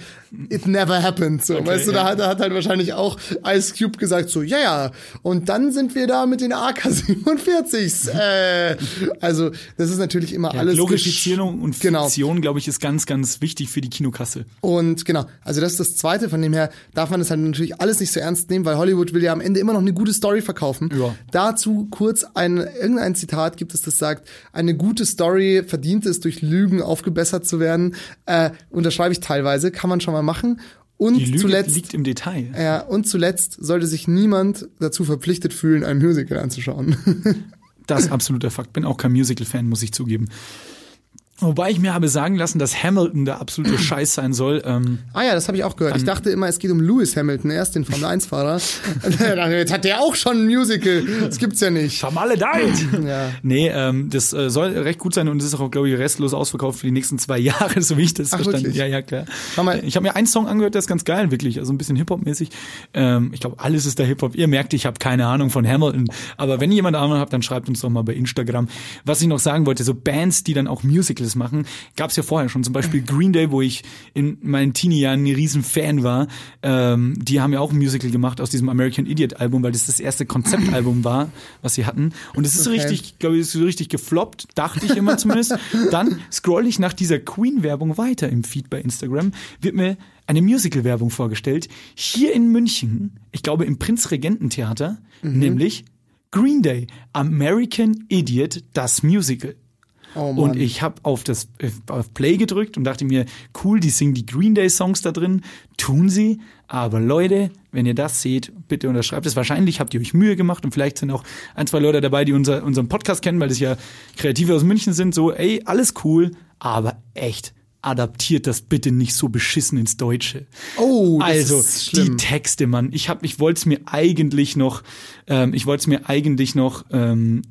it never happened. So, weißt du, da, ja. hat, da hat halt wahrscheinlich auch Ice Cube gesagt so, ja, ja, und dann sind wir da mit den AK-47s. äh, also, das ist natürlich immer Ja, alles Glorifizierung und Genau. Fiktion, glaube ich, ist ganz, ganz wichtig für die Kinokasse. Und genau, also das ist das Zweite, von dem her darf man das halt natürlich alles nicht so ernst nehmen, weil Hollywood will ja am Ende immer noch eine gute Story verkaufen. Ja. Dazu kurz ein, irgendein Zitat gibt es, das sagt, eine gute Story verdient es, durch Lügen aufgebessert zu werden. Äh, unterschreibe ich teilweise, kann man schon mal machen. Und Die Lüge zuletzt, liegt im Detail. ja, und zuletzt sollte sich niemand dazu verpflichtet fühlen, ein Musical anzuschauen. Das ist absoluter Fakt. Bin auch kein Musical-Fan, muss ich zugeben. Wobei ich mir habe sagen lassen, dass Hamilton der absolute Scheiß sein soll. Ähm, ah ja, das habe ich auch gehört. Ich dachte immer, es geht um Lewis Hamilton, erst den Formel-1-Fahrer. Jetzt hat der auch schon ein Musical. Das gibt's ja nicht. vermaledeit! Ja. Nee, ähm, das äh, soll recht gut sein und ist auch, glaube ich, restlos ausverkauft für die nächsten zwei Jahre, so wie ich das Ach, verstanden wirklich? Ja, ja, klar. Mal. Ich habe mir einen Song angehört, der ist ganz geil, wirklich. Also ein bisschen Hip-Hop-mäßig. Ähm, ich glaube, alles ist da Hip-Hop. Ihr merkt, ich habe keine Ahnung von Hamilton. Aber wenn ihr jemand Ahnung habt, dann schreibt uns doch mal bei Instagram. Was ich noch sagen wollte, so Bands, die dann auch Musicals machen, gab es ja vorher schon. Zum Beispiel Green Day, wo ich in meinen Teenie-Jahren ein riesen Fan war. Ähm, die haben ja auch ein Musical gemacht aus diesem American Idiot-Album, weil das das erste Konzeptalbum war, was sie hatten. Und es ist Okay. richtig, glaube ich, ist so richtig gefloppt, dachte ich immer zumindest. Dann scroll ich nach dieser Queen-Werbung weiter im Feed bei Instagram, wird mir eine Musical-Werbung vorgestellt. Hier in München, ich glaube im Prinzregententheater, Mhm. nämlich Green Day, American Idiot, das Musical. Oh. Und ich habe auf das äh, auf Play gedrückt und dachte mir, cool, die singen die Green Day Songs da drin, tun sie. Aber Leute, wenn ihr das seht, bitte unterschreibt es. Wahrscheinlich habt ihr euch Mühe gemacht und vielleicht sind auch ein, zwei Leute dabei, die unser, unseren Podcast kennen, weil das ja Kreative aus München sind. So, ey, alles cool, aber echt, adaptiert das bitte nicht so beschissen ins Deutsche. Oh, das also ist die schlimm. Texte, Mann. Ich hab, ich wollte es mir eigentlich noch, ähm, ich wollte es mir eigentlich noch ähm,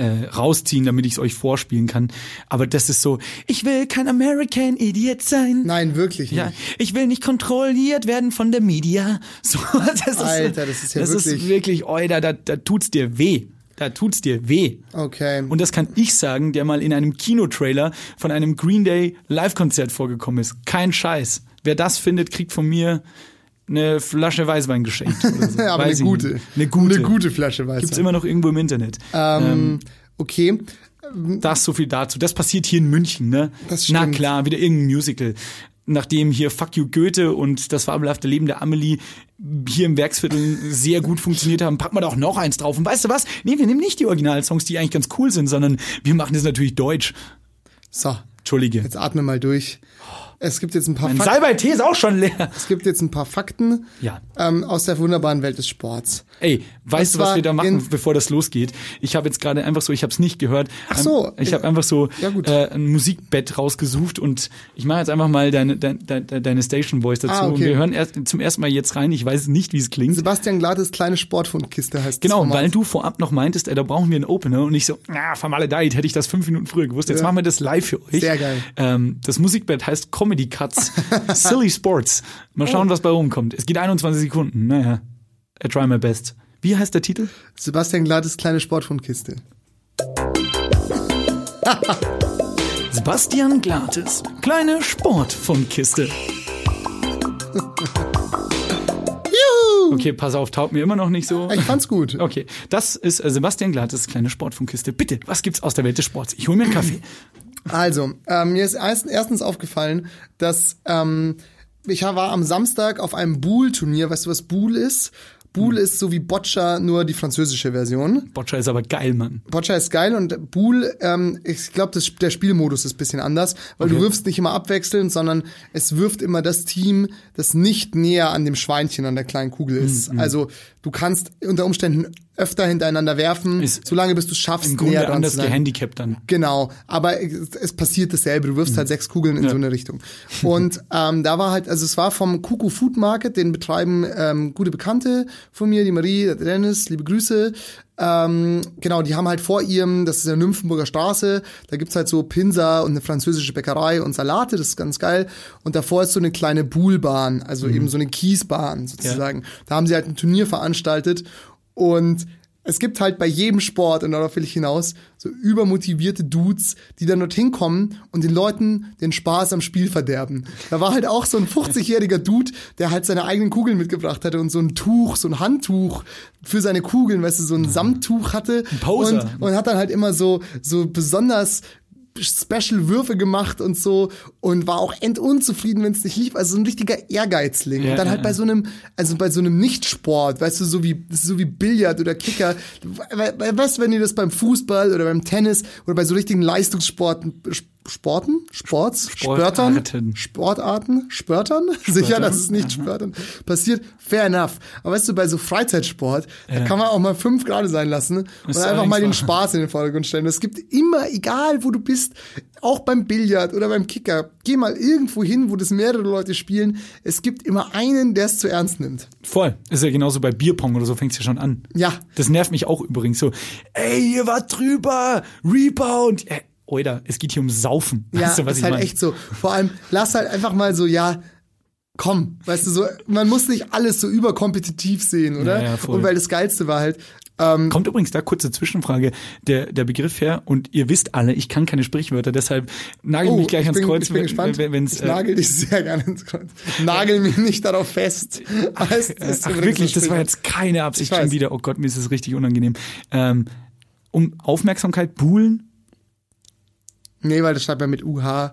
äh, rausziehen, damit ich es euch vorspielen kann. Aber das ist so, ich will kein American Idiot sein. Nein, wirklich nicht. Ja, ich will nicht kontrolliert werden von der Media. So, das ist, Alter, das ist ja das wirklich- ist wirklich, oi, da, da, da tut's dir weh. Da tut's dir weh. Okay. Und das kann ich sagen, der mal in einem Kinotrailer von einem Green Day Live-Konzert vorgekommen ist. Kein Scheiß. Wer das findet, kriegt von mir eine Flasche Weißwein geschenkt. So. aber Weiß eine gute. Eine gute. Eine gute Flasche Weißwein. Gibt's immer noch irgendwo im Internet. Ähm, okay. Das so viel dazu. Das passiert hier in München, ne? Das Na stimmt. klar, wieder irgendein Musical. Nachdem hier Fuck You Goethe und das fabelhafte Leben der Amelie hier im Werksviertel sehr gut funktioniert haben, packen wir da auch noch eins drauf. Und weißt du was? Nee, wir nehmen nicht die Originalsongs, die eigentlich ganz cool sind, sondern wir machen das natürlich deutsch. So, Entschuldige. jetzt atme mal durch. Es gibt jetzt ein paar Mein Fakten. Salbei-Tee ist auch schon leer. Es gibt jetzt ein paar Fakten Ja. Ähm, aus der wunderbaren Welt des Sports. Ey, weißt Und du, was wir da machen, bevor das losgeht? Ich habe jetzt gerade einfach so, ich habe es nicht gehört. Ach so, Ähm, Ich habe einfach so Ja, gut. äh, ein Musikbett rausgesucht und ich mache jetzt einfach mal deine, deine, deine, Station Voice dazu. Ah, okay. Und wir hören erst zum ersten Mal jetzt rein. Ich weiß nicht, wie es klingt. Sebastian Glattes kleine Sportfundkiste heißt das Genau, weil du vorab noch meintest, ey, da brauchen wir einen Opener und ich so, na, vermaledeit, hätte ich das fünf Minuten früher gewusst. Jetzt Ja. machen wir das live für euch. Sehr geil. Ähm, das Musikbett heißt Comedy Cuts, Silly Sports. Mal schauen, Oh. was bei rumkommt. Es geht 21 Sekunden. Naja, I try my best. Wie heißt der Titel? Sebastian Glattes kleine Sportfundkiste. Sebastian Glates, kleine Sportfundkiste. Juhu! Okay, pass auf, taugt mir immer noch nicht so. Ich fand's gut. Okay, das ist äh, Sebastian Glates kleine Sportfundkiste. Bitte, was gibt's aus der Welt des Sports? Ich hole mir einen Kaffee. Also, ähm, mir ist erst- erstens aufgefallen, dass ähm, ich war am Samstag auf einem Boule-Turnier. Weißt du, was Boule ist? Boule ist so wie Boccia, nur die französische Version. Boccia ist aber geil, Mann. Boccia ist geil und Boule, ähm, ich glaube, der Spielmodus ist ein bisschen anders, weil du Okay. wirfst nicht immer abwechselnd, sondern es wirft immer das Team, das nicht näher an dem Schweinchen, an der kleinen Kugel ist. Mhm, Also du kannst unter Umständen öfter hintereinander werfen, Ist solange bis du schaffst, Im Grunde anders gehandicapt dann. Genau, aber es, es passiert dasselbe. Du wirfst halt sechs Kugeln in so eine Richtung. Und ähm, da war halt, also es war vom Kuku Food Market, den betreiben ähm, gute Bekannte von mir, die Marie, der Dennis, liebe Grüße. Ähm, genau, die haben halt vor ihrem, das ist in der Nymphenburger Straße, da gibt's halt so Pinsa und eine französische Bäckerei und Salate, das ist ganz geil. Und davor ist so eine kleine Buhlbahn, also eben so eine Kiesbahn sozusagen. Da haben sie halt ein Turnier veranstaltet und es gibt halt bei jedem Sport, und darauf will ich hinaus, so übermotivierte Dudes, die dann dorthin kommen und den Leuten den Spaß am Spiel verderben. Da war halt auch so ein 50-jähriger Dude, der halt seine eigenen Kugeln mitgebracht hatte und so ein Tuch, so ein Handtuch für seine Kugeln, weißt du, so ein Samttuch hatte. Poser. Und, und hat dann halt immer so, so besonders Special-Würfe gemacht und so und war auch endunzufrieden, wenn es nicht lief. Also so ein richtiger Ehrgeizling. Ja, und dann ja, halt bei ja. so einem, also bei so einem Nichtsport, weißt du, so wie, so wie Billard oder Kicker. We- we- Weißt du, wenn ihr das beim Fußball oder beim Tennis oder bei so richtigen Leistungssporten, Sporten? Sports? Spörtern? Sportarten. Sportarten? Spörtern? Sicher, dass es nicht Spörtern passiert. Fair enough. Aber weißt du, bei so Freizeitsport, da kann man auch mal fünf Grad sein lassen und einfach mal den. Spaß in den Vordergrund stellen. Es gibt immer, egal wo du bist, auch beim Billard oder beim Kicker, geh mal irgendwo hin, wo das mehrere Leute spielen. Es gibt immer einen, der es zu ernst nimmt. Voll. Ist ja genauso bei Bierpong oder so fängt's ja schon an. Ja. Das nervt mich auch übrigens so. Ey, ihr wart drüber. Rebound. Ey, Oida, es geht hier um Saufen. Ja, weißt du, was ist halt meine? echt so. Vor allem, lass halt einfach mal so, ja, komm, weißt du, so, man muss nicht alles so überkompetitiv sehen, oder? Ja, ja. Und weil das Geilste war halt, ähm, Kommt übrigens da kurze Zwischenfrage, der, der Begriff her, und ihr wisst alle, ich kann keine Sprichwörter, deshalb nagel oh, mich gleich ich ans bin, Kreuz. ich bin gespannt. wenn- wenn's, ich äh, nagel dich sehr gerne ins Kreuz. Nagel mich nicht darauf fest. Heißt, ist Ach, übrigens wirklich, das war jetzt keine Absicht schon wieder. Oh Gott, mir ist es richtig unangenehm. Ähm, um Aufmerksamkeit buhlen? Nee, weil das schreibt man mit UH.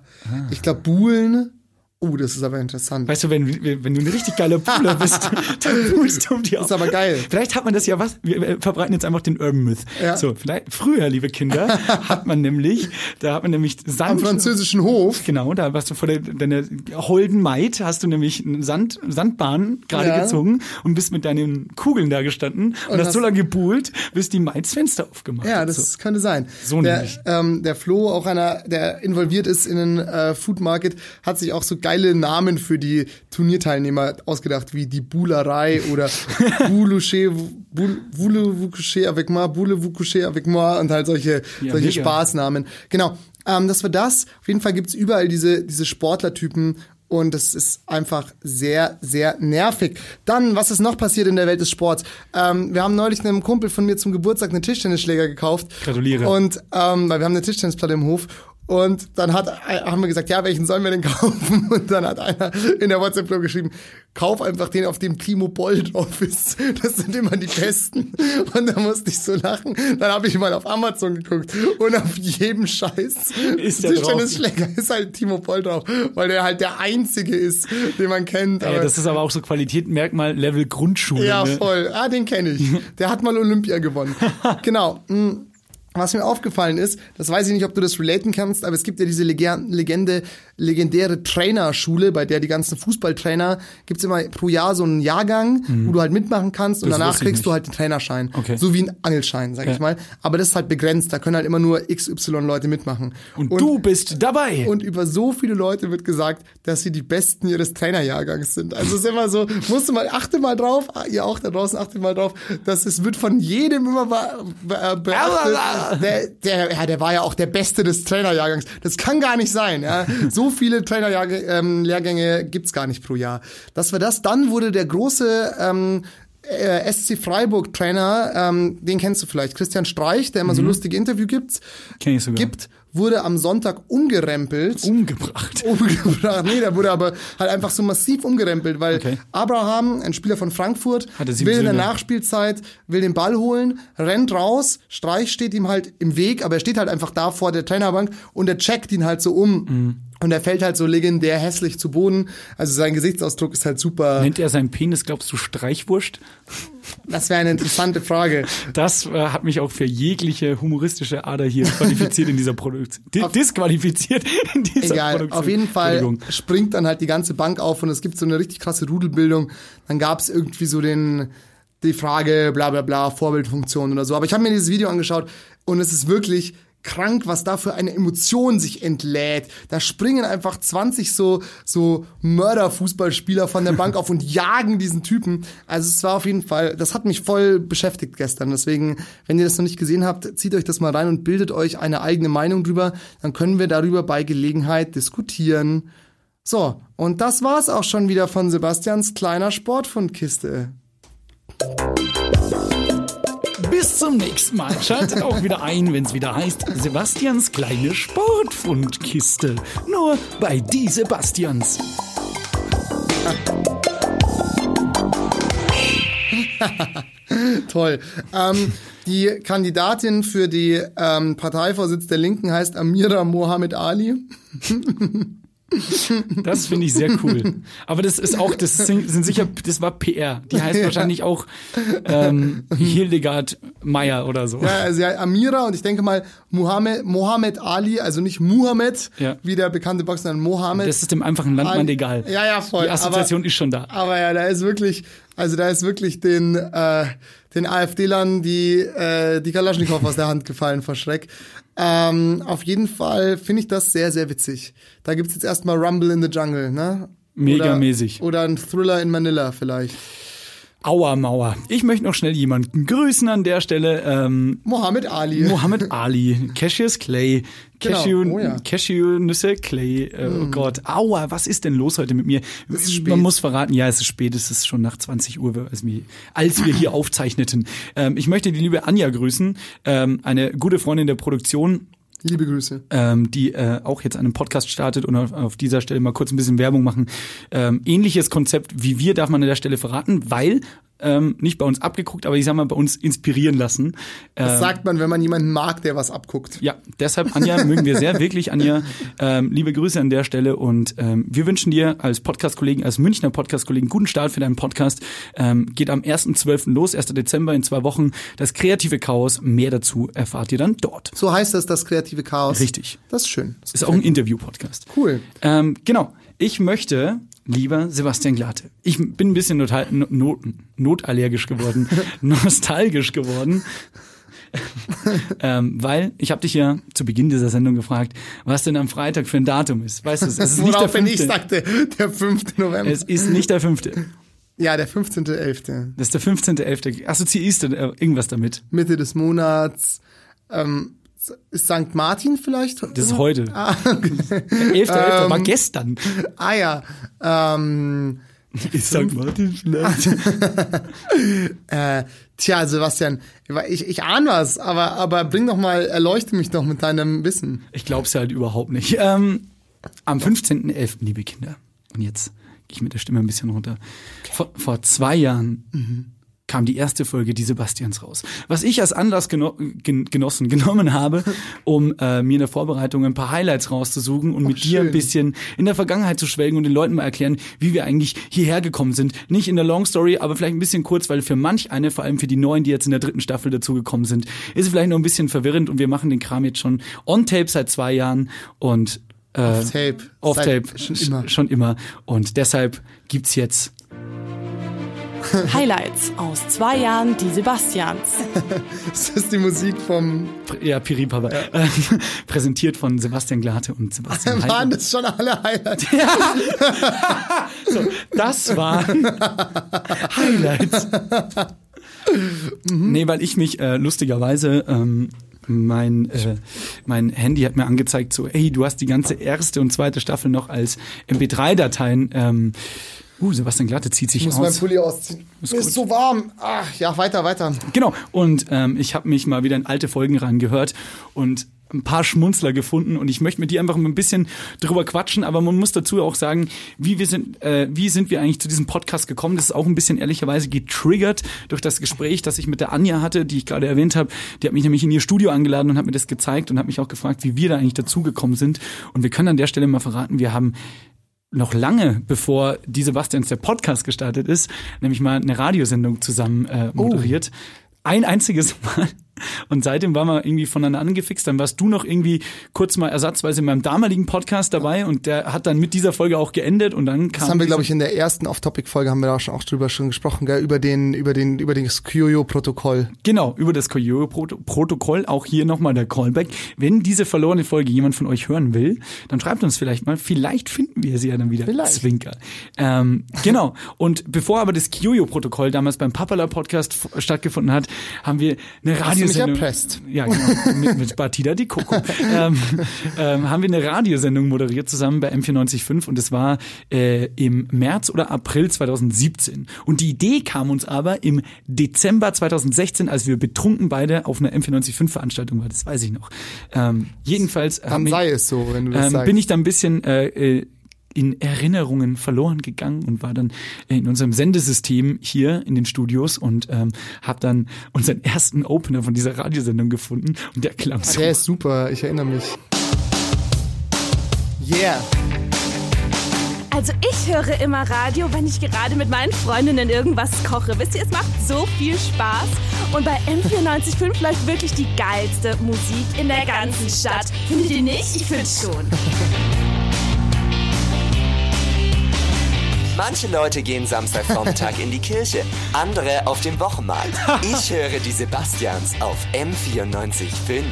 Ich glaube, Buhlen. Oh, das ist aber interessant. Weißt du, wenn, wenn du ein richtig geiler Buhler bist, dann buhlst du um die ist aber geil. Vielleicht hat man das ja was, wir verbreiten jetzt einfach den Urban Myth. Ja. So, vielleicht, früher, liebe Kinder, hat man nämlich, da hat man nämlich Am Sand. französischen Hof. Genau, da warst du vor der, deiner holden Maid, hast du nämlich eine Sand, Sandbahn gerade Ja. gezogen und bist mit deinen Kugeln da gestanden und, Und hast so lange gebuhlt, bis die Maid das Fenster aufgemacht Ja, das so. könnte sein. So der, nämlich. ähm, der Flo, auch einer, der involviert ist in den äh, Food Market, hat sich auch so geile Namen für die Turnierteilnehmer ausgedacht, wie die Buhlerei oder Boulouché, Voulez-vous coucher avec moi, Voulez-vous coucher avec moi und halt solche, Ja, solche mega. Spaßnamen. Genau, ähm, das war das. Auf jeden Fall gibt's überall diese, diese Sportlertypen und das ist einfach sehr, sehr nervig. Dann, was ist noch passiert in der Welt des Sports? Ähm, wir haben neulich einem Kumpel von mir zum Geburtstag einen Tischtennisschläger gekauft. Gratuliere. Und ähm, weil wir haben eine Tischtennisplatte im Hof Und dann hat, haben wir gesagt, ja, welchen sollen wir denn kaufen? Und dann hat einer in der WhatsApp-Gruppe geschrieben, kauf einfach den, auf dem Timo Boll drauf ist. Das sind immer die besten. Und da musste ich so lachen. Dann habe ich mal auf Amazon geguckt und auf jedem Scheiß Ist der? Tischtennisschläger ist halt Timo Boll drauf, weil der halt der einzige ist, den man kennt. Ja, Aber- das ist aber auch so Qualitätmerkmal Level Grundschule. ja, ne? voll. Ah, den kenne ich. Der hat mal Olympia gewonnen. genau. Was mir aufgefallen ist, das weiß ich nicht, ob du das relaten kannst, aber es gibt ja diese Lege- Legende, legendäre Trainerschule, bei der die ganzen Fußballtrainer, gibt's immer pro Jahr so einen Jahrgang, wo du halt mitmachen kannst und Mhm. Das danach kriegst du nicht. halt den Trainerschein. Okay. So wie ein Angelschein, sag Ja. ich mal. Aber das ist halt begrenzt, da können halt immer nur XY Leute mitmachen. Und, du bist dabei. Und über so viele Leute wird gesagt, dass sie die Besten ihres Trainerjahrgangs sind. Also es ist immer so, musst du mal, achte mal drauf, ah, ihr auch da draußen, achtet mal drauf, dass es wird von jedem immer be be Der, der, ja, der war ja auch der Beste des Trainerjahrgangs. Das kann gar nicht sein. Ja. So viele Trainerlehrgänge ähm, gibt's gar nicht pro Jahr. Das war das. Dann wurde der große ähm, äh, SC Freiburg Trainer, ähm, den kennst du vielleicht, Christian Streich, der immer so lustige Interview gibt, Kenn ich sogar. gibt, wurde am Sonntag umgerempelt. Umgebracht. umgebracht. Nee, der wurde aber halt einfach so massiv umgerempelt, weil Okay. Abraham, ein Spieler von Frankfurt, will in der Söhne. Nachspielzeit, will den Ball holen, rennt raus, Streich steht ihm halt im Weg, aber er steht halt einfach da vor der Trainerbank und er checkt ihn halt so um. Mhm. Und er fällt halt so legendär hässlich zu Boden. Also sein Gesichtsausdruck ist halt super. Nennt er seinen Penis, glaubst du, Streichwurst? Das wäre eine interessante Frage. Das äh, hat mich auch für jegliche humoristische Ader hier qualifiziert in dieser Produktion. Di disqualifiziert in dieser Egal, Produktion. auf jeden Fall springt dann halt die ganze Bank auf und es gibt so eine richtig krasse Rudelbildung. Dann gab es irgendwie so den die Frage, bla bla bla, Vorbildfunktion oder so. Aber ich habe mir dieses Video angeschaut und es ist wirklich krank, was da für eine Emotion sich entlädt. Da springen einfach 20 so, so Mörderfußballspieler von der Bank auf und jagen diesen Typen. Also es war auf jeden Fall, das hat mich voll beschäftigt gestern. Deswegen, wenn ihr das noch nicht gesehen habt, zieht euch das mal rein und bildet euch eine eigene Meinung drüber. Dann können wir darüber bei Gelegenheit diskutieren. So, und das war's auch schon wieder von Sebastians kleiner Sportfundkiste. Bis zum nächsten Mal. Schaltet auch wieder ein, wenn es wieder heißt Sebastians kleine Sportfundkiste. Nur bei die Sebastians. Toll. Ähm, die Kandidatin für die ähm, Parteivorsitz der Linken heißt Amira Mohammed Ali. Das finde ich sehr cool. Aber das ist auch, das sind, sicher, das war PR. Die heißt Ja. wahrscheinlich auch ähm, Hildegard Meyer oder so. Ja, also ja, Amira und ich denke mal Mohammed, Mohammed Ali, also nicht Muhammad, Ja. wie der bekannte Boxer, sondern Mohammed. Das ist dem einfachen Landmann Ali. egal. Ja, ja, voll. Die Assoziation aber, ist schon da. Aber ja, da ist wirklich, also da ist wirklich den, äh, den AfD-Lern die, äh, die Kalaschnikow aus der Hand gefallen vor Schreck. Ähm, auf jeden Fall finde ich das sehr, sehr witzig. Da gibt's jetzt erstmal Rumble in the Jungle, ne? Megamäßig. Oder, oder ein Thriller in Manila vielleicht. Aua Mauer. Ich möchte noch schnell jemanden grüßen an der Stelle. Ähm, Mohammed Ali. Mohammed Ali, Cassius Clay, Genau. Cashew, Oh ja. Cashew-Nüsse Clay. Äh, Oh Gott, aua, was ist denn los heute mit mir? Man muss verraten, ja, es ist spät, es ist schon nach 20 Uhr, als wir, als wir hier aufzeichneten. Ähm, ich möchte die liebe Anja grüßen, ähm, eine gute Freundin der Produktion, Liebe Grüße. ähm, die äh, auch jetzt einen Podcast startet und auf, auf dieser Stelle mal kurz ein bisschen Werbung machen. Ähm, ähnliches Konzept wie wir darf man an der Stelle verraten, weil ähm, nicht bei uns abgeguckt, aber ich sag mal bei uns inspirieren lassen. Das Ähm, sagt man, wenn man jemanden mag, der was abguckt. ja, deshalb, Anja, mögen wir sehr, wirklich, Anja. Ähm, liebe Grüße an der Stelle und ähm, wir wünschen dir als Podcast-Kollegen, als Münchner Podcast-Kollegen, guten Start für deinen Podcast. Ähm, geht am 1.12. los, 1. Dezember in zwei Wochen. Das kreative Chaos, mehr dazu erfahrt ihr dann dort. So heißt das, das kreative Chaos. Richtig. Das ist schön. Das Ist auch ein Interview-Podcast. Cool. Ähm, genau. Ich möchte, lieber Sebastian Glatte, ich bin ein bisschen not not notallergisch geworden, nostalgisch geworden. ähm, weil ich habe dich ja zu Beginn dieser Sendung gefragt, was denn am Freitag für ein Datum ist. Weißt du, es ist nicht der Woraufhin ich fünfte. sagte, der 5. November. Es ist nicht der fünfte. ja, der 15.11. Das ist der 15.11. Assoziierst du irgendwas damit? Mitte des Monats. Ähm, ist St. Martin vielleicht? Das ist heute. Ah, okay. 11.11. war Ähm, gestern. ah ja. Ähm, Ich sag Martin vielleicht. Äh, tja, Sebastian, ich, ich ahne was, aber, aber bring doch mal, erleuchte mich doch mit deinem Wissen. Ich glaub's halt überhaupt nicht. Ähm, am 15.11., liebe Kinder, und jetzt gehe ich mit der Stimme ein bisschen runter. Vor, vor zwei Jahren kam die erste Folge Die Sebastians raus. Was ich als Anlass geno gen genossen, genommen habe, um äh, mir in der Vorbereitung ein paar Highlights rauszusuchen und mit dir ein schön. bisschen in der Vergangenheit zu schwelgen und den Leuten mal erklären, wie wir eigentlich hierher gekommen sind. Nicht in der Long Story, aber vielleicht ein bisschen kurz, weil für manch eine, vor allem für die Neuen, die jetzt in der dritten Staffel dazugekommen sind, ist es vielleicht noch ein bisschen verwirrend und wir machen den Kram jetzt schon on tape seit zwei Jahren und äh, Off Tape. Off Seit- Tape Schon sch- immer. schon immer und deshalb gibt's jetzt Highlights aus zwei Jahren die Sebastians. Das ist die Musik vom. ja Piripapa äh, präsentiert von Sebastian Glate und Sebastian Waren Heidel. das schon alle Highlights? So, das waren Highlights. Nee, weil ich mich äh, lustigerweise ähm, mein äh, mein Handy hat mir angezeigt so, ey, du hast die ganze erste und zweite Staffel noch als MP3-Dateien. Ähm, uh, Sebastian Glatte zieht sich Ich muss meinen aus. Pulli ausziehen. Mir ist so warm. Ach, ja, weiter, weiter. Genau. Und ähm, ich habe mich mal wieder in alte Folgen reingehört und ein paar Schmunzler gefunden und ich möchte mit dir einfach mal ein bisschen drüber quatschen, aber man muss dazu auch sagen, wie wir sind, äh, wie sind wir eigentlich zu diesem Podcast gekommen? Das ist auch ein bisschen ehrlicherweise getriggert durch das Gespräch, das ich mit der Anja hatte, die ich gerade erwähnt habe. Die hat mich nämlich in ihr Studio eingeladen und hat mir das gezeigt und hat mich auch gefragt, wie wir da eigentlich dazugekommen sind. Und wir können an der Stelle mal verraten, wir haben noch lange bevor die Sebastians der Podcast gestartet ist, nämlich mal eine Radiosendung zusammen äh, moderiert. Ein einziges Mal. Und seitdem waren wir irgendwie voneinander angefixt. Dann warst du noch irgendwie kurz mal ersatzweise in meinem damaligen Podcast dabei und der hat dann mit dieser Folge auch geendet und dann kam. Das haben wir, glaube ich, in der ersten Off-Topic-Folge haben wir da schon auch drüber schon gesprochen, gell? Über den, über den, über das Kyoyo-Protokoll. Genau, über das Koyo-Protokoll, auch hier nochmal der Callback. Wenn diese verlorene Folge jemand von euch hören will, dann schreibt uns vielleicht mal, vielleicht finden wir sie ja dann wieder. Vielleicht. Zwinker. Ähm, genau, und bevor aber das Kyoyo-Protokoll damals beim Papala-Podcast stattgefunden hat, haben wir eine mich erpresst. Ja, genau, mit, mit Batida di Coco. ähm, ähm, haben wir eine Radiosendung moderiert zusammen bei M945 und es war äh, im März oder April 2017. Und die Idee kam uns aber im Dezember 2016, als wir betrunken beide auf einer M495-Veranstaltung waren. Das weiß ich noch. Ähm, jedenfalls Dann sei es so, wenn du das ähm, sagst. bin ich da ein bisschen äh, äh, in Erinnerungen verloren gegangen und war dann in unserem Sendesystem hier in den Studios und ähm, habe dann unseren ersten Opener von dieser Radiosendung gefunden und der klang so. Der ist super, ich erinnere mich. Yeah. Also ich höre immer Radio, wenn ich gerade mit meinen Freundinnen irgendwas koche. Wisst ihr, es macht so viel Spaß. Und bei M945 läuft wirklich die geilste Musik in der ganzen Stadt. Findet ihr nicht? Ich finde schon. Manche Leute gehen Samstagvormittag in die Kirche, andere auf den Wochenmarkt. Ich höre die Sebastians auf M94.5.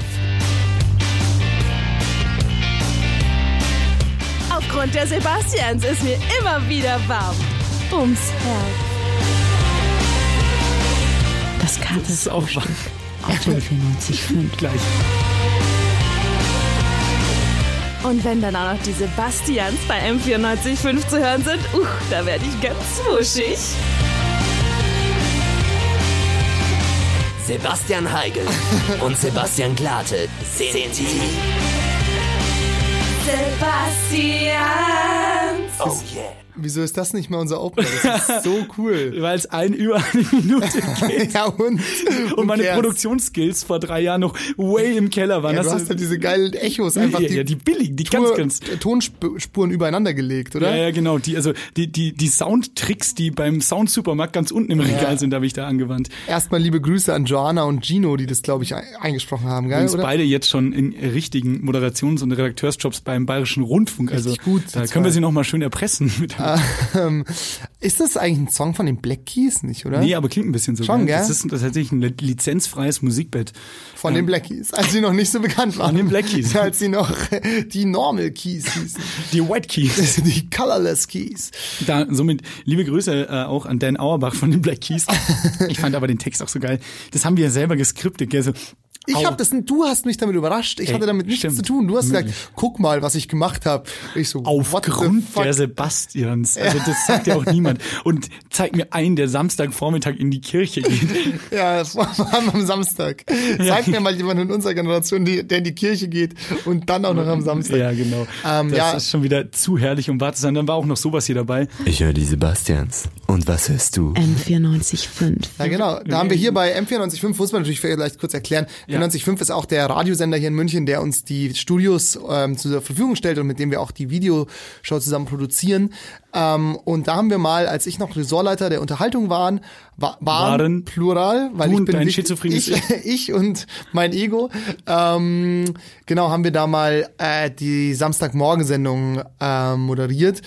Aufgrund der Sebastians ist mir immer wieder warm. Ums Herz. Das Das ist auch wahr. auf 94.5. gleich. Und wenn dann auch noch die Sebastians bei M945 zu hören sind, uh, da werde ich ganz wuschig. Sebastian Heigel und Sebastian Glate sind die. Sebastians. Oh yeah. Wieso ist das nicht mehr unser Opener? Das ist so cool. Weil es ein über eine Minute geht. ja, und? Und meine cares? Produktionsskills vor drei Jahren noch way im Keller waren. Ja, Hast du hast ja diese geilen Echos einfach ja, die, ja, die billigen, die ganz, Tour- ganz Tonspuren übereinander gelegt, oder? Ja, ja, genau. Die, also die, die, die Soundtricks, die beim Soundsupermarkt ganz unten im Regal sind, habe ich da angewandt. Erstmal liebe Grüße an Joanna und Gino, die das, glaube ich, ein- eingesprochen haben, gell? Oder? beide jetzt schon in richtigen Moderations- und Redakteursjobs beim Bayerischen Rundfunk. Also Richtig gut, da können wir sie noch mal schön erpressen. Mit Ähm, ist das eigentlich ein Song von den Black Keys, nicht, oder? Nee, aber klingt ein bisschen so. Schon, gell? Das ist tatsächlich ein li- lizenzfreies Musikbett. Von den Black Keys, als sie noch nicht so bekannt waren. den Black Keys. als sie noch die Normal Keys hießen. Die White Keys. die Colorless Keys. Da, somit liebe Grüße äh, auch an Dan Auerbach von den Black Keys. Ich fand aber den Text auch so geil. Das haben wir ja selber geskriptet, gell? So, Ich habe das, du hast mich damit überrascht. Ich Ey, hatte damit nichts stimmt. zu tun. Du hast gesagt, guck mal, was ich gemacht habe. Ich so, Aufgrund der Sebastians. Also das sagt ja auch niemand. Und zeig mir einen, der Samstagvormittag in die Kirche geht. Ja, das war vor allem am Samstag. Zeig mir mal jemanden in unserer Generation, die, der in die Kirche geht und dann auch noch am Samstag. Ja, genau. Ähm, das ja. ist schon wieder zu herrlich, um wahr zu sein. Dann war auch noch sowas hier dabei. Ich höre die Sebastians. Und was hörst du? M945. Ja, genau. Da haben wir hier bei M945, muss man natürlich vielleicht kurz erklären. Ja. M945 ist auch der Radiosender hier in München, der uns die Studios ähm, zur Verfügung stellt und mit dem wir auch die Videoshow zusammen produzieren. Ähm, und da haben wir mal, als ich noch Ressortleiter der Unterhaltung waren, wa waren, Waren. plural, weil ich und bin schizophrenes ich, ich und mein Ego. Ähm, genau, haben wir da mal äh, die Samstagmorgensendung äh, moderiert.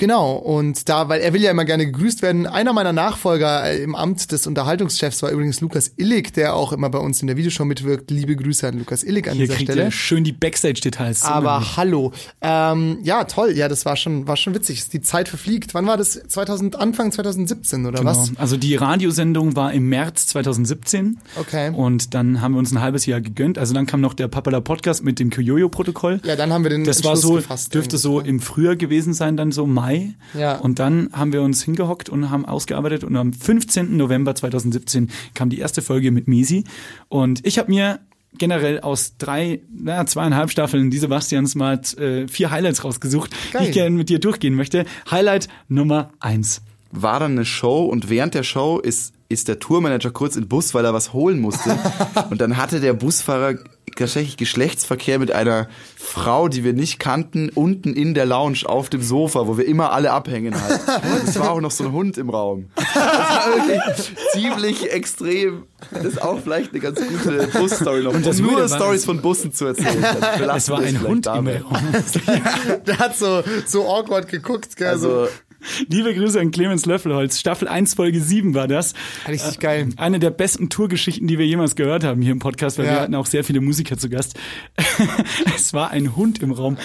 Genau, und da, weil er will ja immer gerne gegrüßt werden. Einer meiner Nachfolger äh, im Amt des Unterhaltungschefs war übrigens Lukas Illig, der auch immer bei uns in der Videoshow mitwirkt. Liebe Grüße an Lukas Illig an Hier dieser kriegt Stelle. ihr schön die Backstage-Details. Aber hallo. Ähm, ja, toll. Ja, das war schon, war schon witzig. Die Zeit verfliegt. Wann war das? 2000, Anfang 2017 oder Genau. was? Also die Radiosendung war im März 2017. Okay. Und dann haben wir uns ein halbes Jahr gegönnt. Also dann kam noch der Papala Podcast mit dem Kyoyo-Protokoll. Ja, dann haben wir den Das war so, gefasst dürfte so ne? im Frühjahr gewesen sein, dann so Mai. Ja. Und dann haben wir uns hingehockt und haben ausgearbeitet und am 15. November 2017 kam die erste Folge mit Mesi. Und ich habe mir generell aus drei, na, zweieinhalb Staffeln die Sebastians mal äh, vier Highlights rausgesucht, die Geil. ich gerne mit dir durchgehen möchte. Highlight Nummer eins. war dann eine Show und während der Show ist, ist der Tourmanager kurz in den Bus, weil er was holen musste. und dann hatte der Busfahrer tatsächlich Geschlechtsverkehr mit einer Frau, die wir nicht kannten, unten in der Lounge auf dem Sofa, wo wir immer alle abhängen halt. Und es war auch noch so ein Hund im Raum. Das war wirklich ziemlich extrem. Das ist auch vielleicht eine ganz gute Bus-Story noch. Und das nur Stories es- von Bussen zu erzählen. Es war ein Hund im dabei. Raum. Der hat so, so awkward geguckt, gell? Also, Liebe Grüße an Clemens Löffelholz. Staffel 1, Folge 7 war das. Richtig geil. Eine der besten Tourgeschichten, die wir jemals gehört haben hier im Podcast, weil Ja. wir hatten auch sehr viele Musiker zu Gast. es war ein Hund im Raum.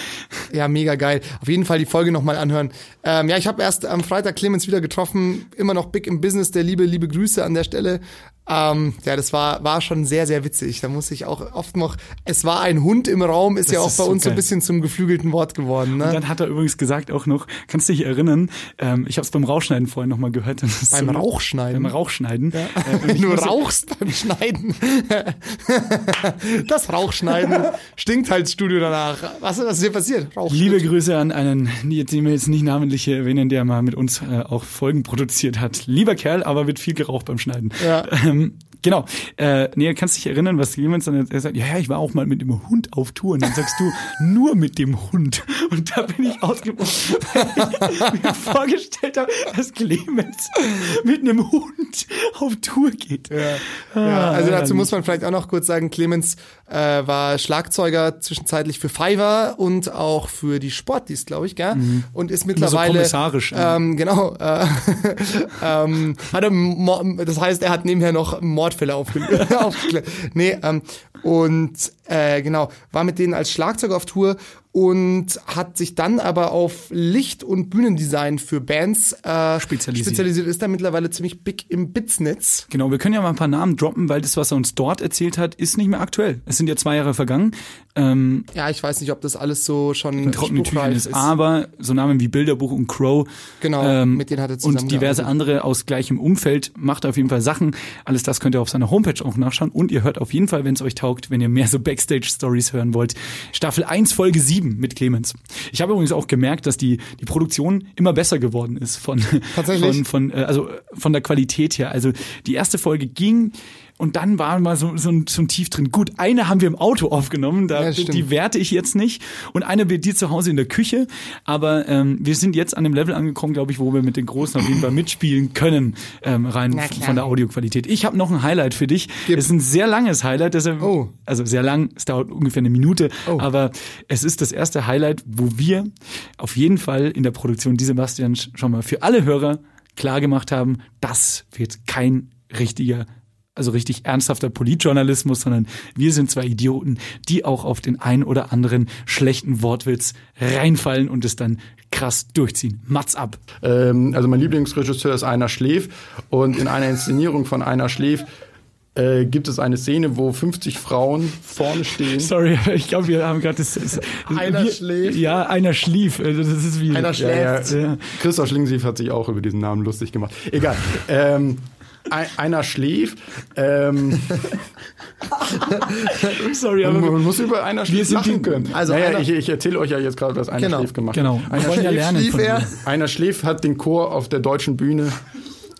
Ja, mega geil. Auf jeden Fall die Folge nochmal anhören. Ähm, ja, ich habe erst am Freitag Clemens wieder getroffen. Immer noch big im Business. Der liebe, liebe Grüße an der Stelle. Ähm, ja, das war, war schon sehr, sehr witzig. Da muss ich auch oft noch, es war ein Hund im Raum, ist Das ja auch ist bei so uns so ein bisschen zum geflügelten Wort geworden. Und Ne? dann hat er übrigens gesagt auch noch, kannst du dich erinnern, ähm, ich habe es beim Rauchschneiden vorhin nochmal gehört. Beim so- Rauchschneiden? Beim Rauchschneiden. Äh, und Wenn du rauchst beim Schneiden. das Rauchschneiden stinkt halt Studio danach. Was, was ist hier passiert? Rauch. Liebe Grüße an einen, jetzt den wir jetzt nicht namentlich erwähnen, der mal mit uns äh, auch Folgen produziert hat. Lieber Kerl, aber wird viel geraucht beim Schneiden. Ja. Ähm, genau. Äh, nee, kannst dich erinnern, was jemand dann er sagt, ja, ja, ich war auch mal mit dem Hund auf Tour. Und dann sagst du, nur mit dem Hund. Und da bin ich ausgebrochen, weil ich mir vorgestellt habe, dass Clemens mit einem Hund auf Tour geht. Ja, ja, also dazu muss man vielleicht auch noch kurz sagen, Clemens äh, war Schlagzeuger zwischenzeitlich für Fiverr und auch für die Sportdienst, glaube ich, gell? Und ist mittlerweile kommissarisch, ja. ähm, genau, äh, ähm, hat er, das heißt, er hat nebenher noch Mordfälle aufge aufgeklärt. Nee, ähm, und äh, genau, war mit denen als Schlagzeuger auf Tour und hat sich dann aber auf Licht- und Bühnendesign für Bands äh, Spezialisiert. spezialisiert. Ist da mittlerweile ziemlich big im Bitsnetz. Genau, wir können ja mal ein paar Namen droppen, weil das, was er uns dort erzählt hat, ist nicht mehr aktuell. Es sind ja zwei Jahre vergangen. Ähm, Ja, ich weiß nicht, ob das alles so schon in trockenen Tüchern spruchreif ist. Aber so Namen wie Bilderbuch und Crow Genau, ähm, mit denen hat er und diverse andere aus gleichem Umfeld macht auf jeden Fall Sachen. Alles das könnt ihr auf seiner Homepage auch nachschauen. Und ihr hört auf jeden Fall, wenn es euch taugt, wenn ihr mehr so Backstage-Stories hören wollt, Staffel 1, Folge 7 mit Clemens. Ich habe übrigens auch gemerkt, dass die, die Produktion immer besser geworden ist von, Tatsächlich? von, von, äh, also von der Qualität her. Also die erste Folge ging und dann war mal so, so, ein, so ein Tief drin. Gut, eine haben wir im Auto aufgenommen, da, Ja, die werte ich jetzt nicht. Und eine bei dir zu Hause in der Küche. Aber ähm, wir sind jetzt an dem Level angekommen, glaube ich, wo wir mit den Großen auf jeden Fall mitspielen können, ähm, rein von der Audioqualität. Ich habe noch ein Highlight für dich. Es ist ein sehr langes Highlight, deshalb, Oh. also sehr lang, es dauert ungefähr eine Minute, Oh. aber es ist das erste Highlight, wo wir auf jeden Fall in der Produktion, die Sebastian sch- schon mal für alle Hörer klar gemacht haben, das wird kein richtiger also richtig ernsthafter Politjournalismus, sondern wir sind zwei Idioten, die auch auf den ein oder anderen schlechten Wortwitz reinfallen und es dann krass durchziehen. Mats ab. Ähm, also mein Lieblingsregisseur ist Einer Schläf und in einer Inszenierung von Einer Schläf äh, gibt es eine Szene, wo 50 Frauen vorne stehen. Sorry, ich glaube, wir haben gerade das, das. Einer wir, schläft. Ja, einer schlief. Also Das ist wie. Einer schläft. ja. Ja. Christoph Schlingensief hat sich auch über diesen Namen lustig gemacht. Egal. ähm, ein, einer schläft. Ähm, Sorry, aber. man muss über einer schläft lachen die- können. also naja, einer- ich, ich erzähle euch ja jetzt gerade, was einer Genau. schläft gemacht Genau. hat. Einer ja schläft, lernen schlief er. einer schläft hat den Chor auf der deutschen Bühne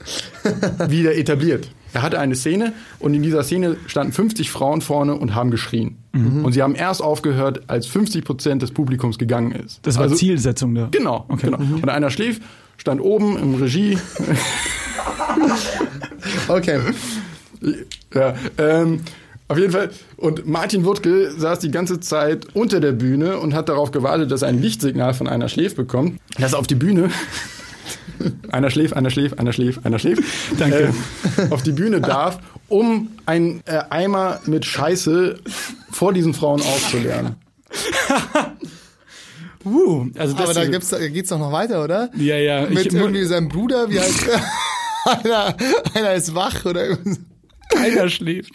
wieder etabliert. Er hatte eine Szene und in dieser Szene standen 50 Frauen vorne und haben geschrien. Mhm. Und sie haben erst aufgehört, als 50 Prozent des Publikums gegangen ist. Das war Also- Zielsetzung da. Genau, Okay. genau. Und einer schlief, stand oben im Regie. Okay. ja, ähm, auf jeden Fall. Und Martin Wuttke saß die ganze Zeit unter der Bühne und hat darauf gewartet, dass er ein Lichtsignal von einer schläft bekommt. Dass er auf die Bühne. Einer schläft, einer schläft, einer schläft, einer schläft. Danke. Äh, auf die Bühne darf, um einen äh, Eimer mit Scheiße vor diesen Frauen aufzulernen. Uh, also das Aber da gibt's, da geht's doch noch weiter, oder? Ja, ja. Mit ich, irgendwie seinem Bruder, wie heißt der? einer, einer ist wach oder irgendwas. keiner schläft.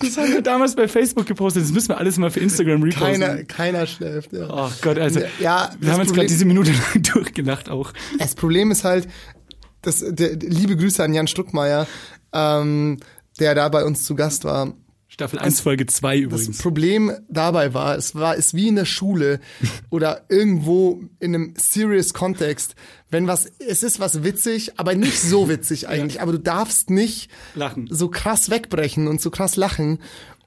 Das haben wir damals bei Facebook gepostet. Das müssen wir alles mal für Instagram reposten. Keiner, keiner schläft. Ja. Oh Gott, also Ja, wir haben jetzt gerade diese Minute lang durchgelacht auch. Das Problem ist halt, dass, der, liebe Grüße an Jan Struckmeier, ähm, der da bei uns zu Gast war. Staffel 1, Folge 2 Das übrigens. Problem dabei war, es war ist wie in der Schule oder irgendwo in einem serious Kontext, wenn was es ist was witzig, aber nicht so witzig eigentlich, aber du darfst nicht Lachen. so krass wegbrechen und so krass lachen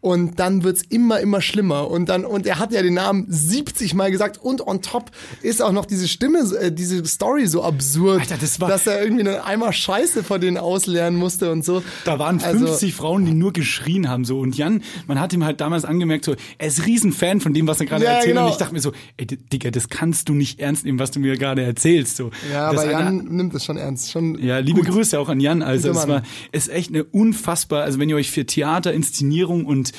und dann wird's immer immer schlimmer und dann und er hat ja den Namen 70 mal gesagt und on top ist auch noch diese Stimme äh, diese Story so absurd, Alter, das war- dass er irgendwie einen Eimer Scheiße vor denen auslernen musste und so. Da waren Also- 50 Frauen, die nur geschrien haben so und Jan, man hat ihm halt damals angemerkt so, er ist riesen Fan von dem, was er gerade Ja, erzählt genau. und ich dachte mir so, ey Digga, das kannst du nicht ernst nehmen, was du mir gerade erzählst so. Ja, Das aber Jan nimmt es schon ernst, schon Ja, liebe gut. Grüße auch an Jan. Also es war ist echt eine unfassbar, also wenn ihr euch für Theater, Inszenierung und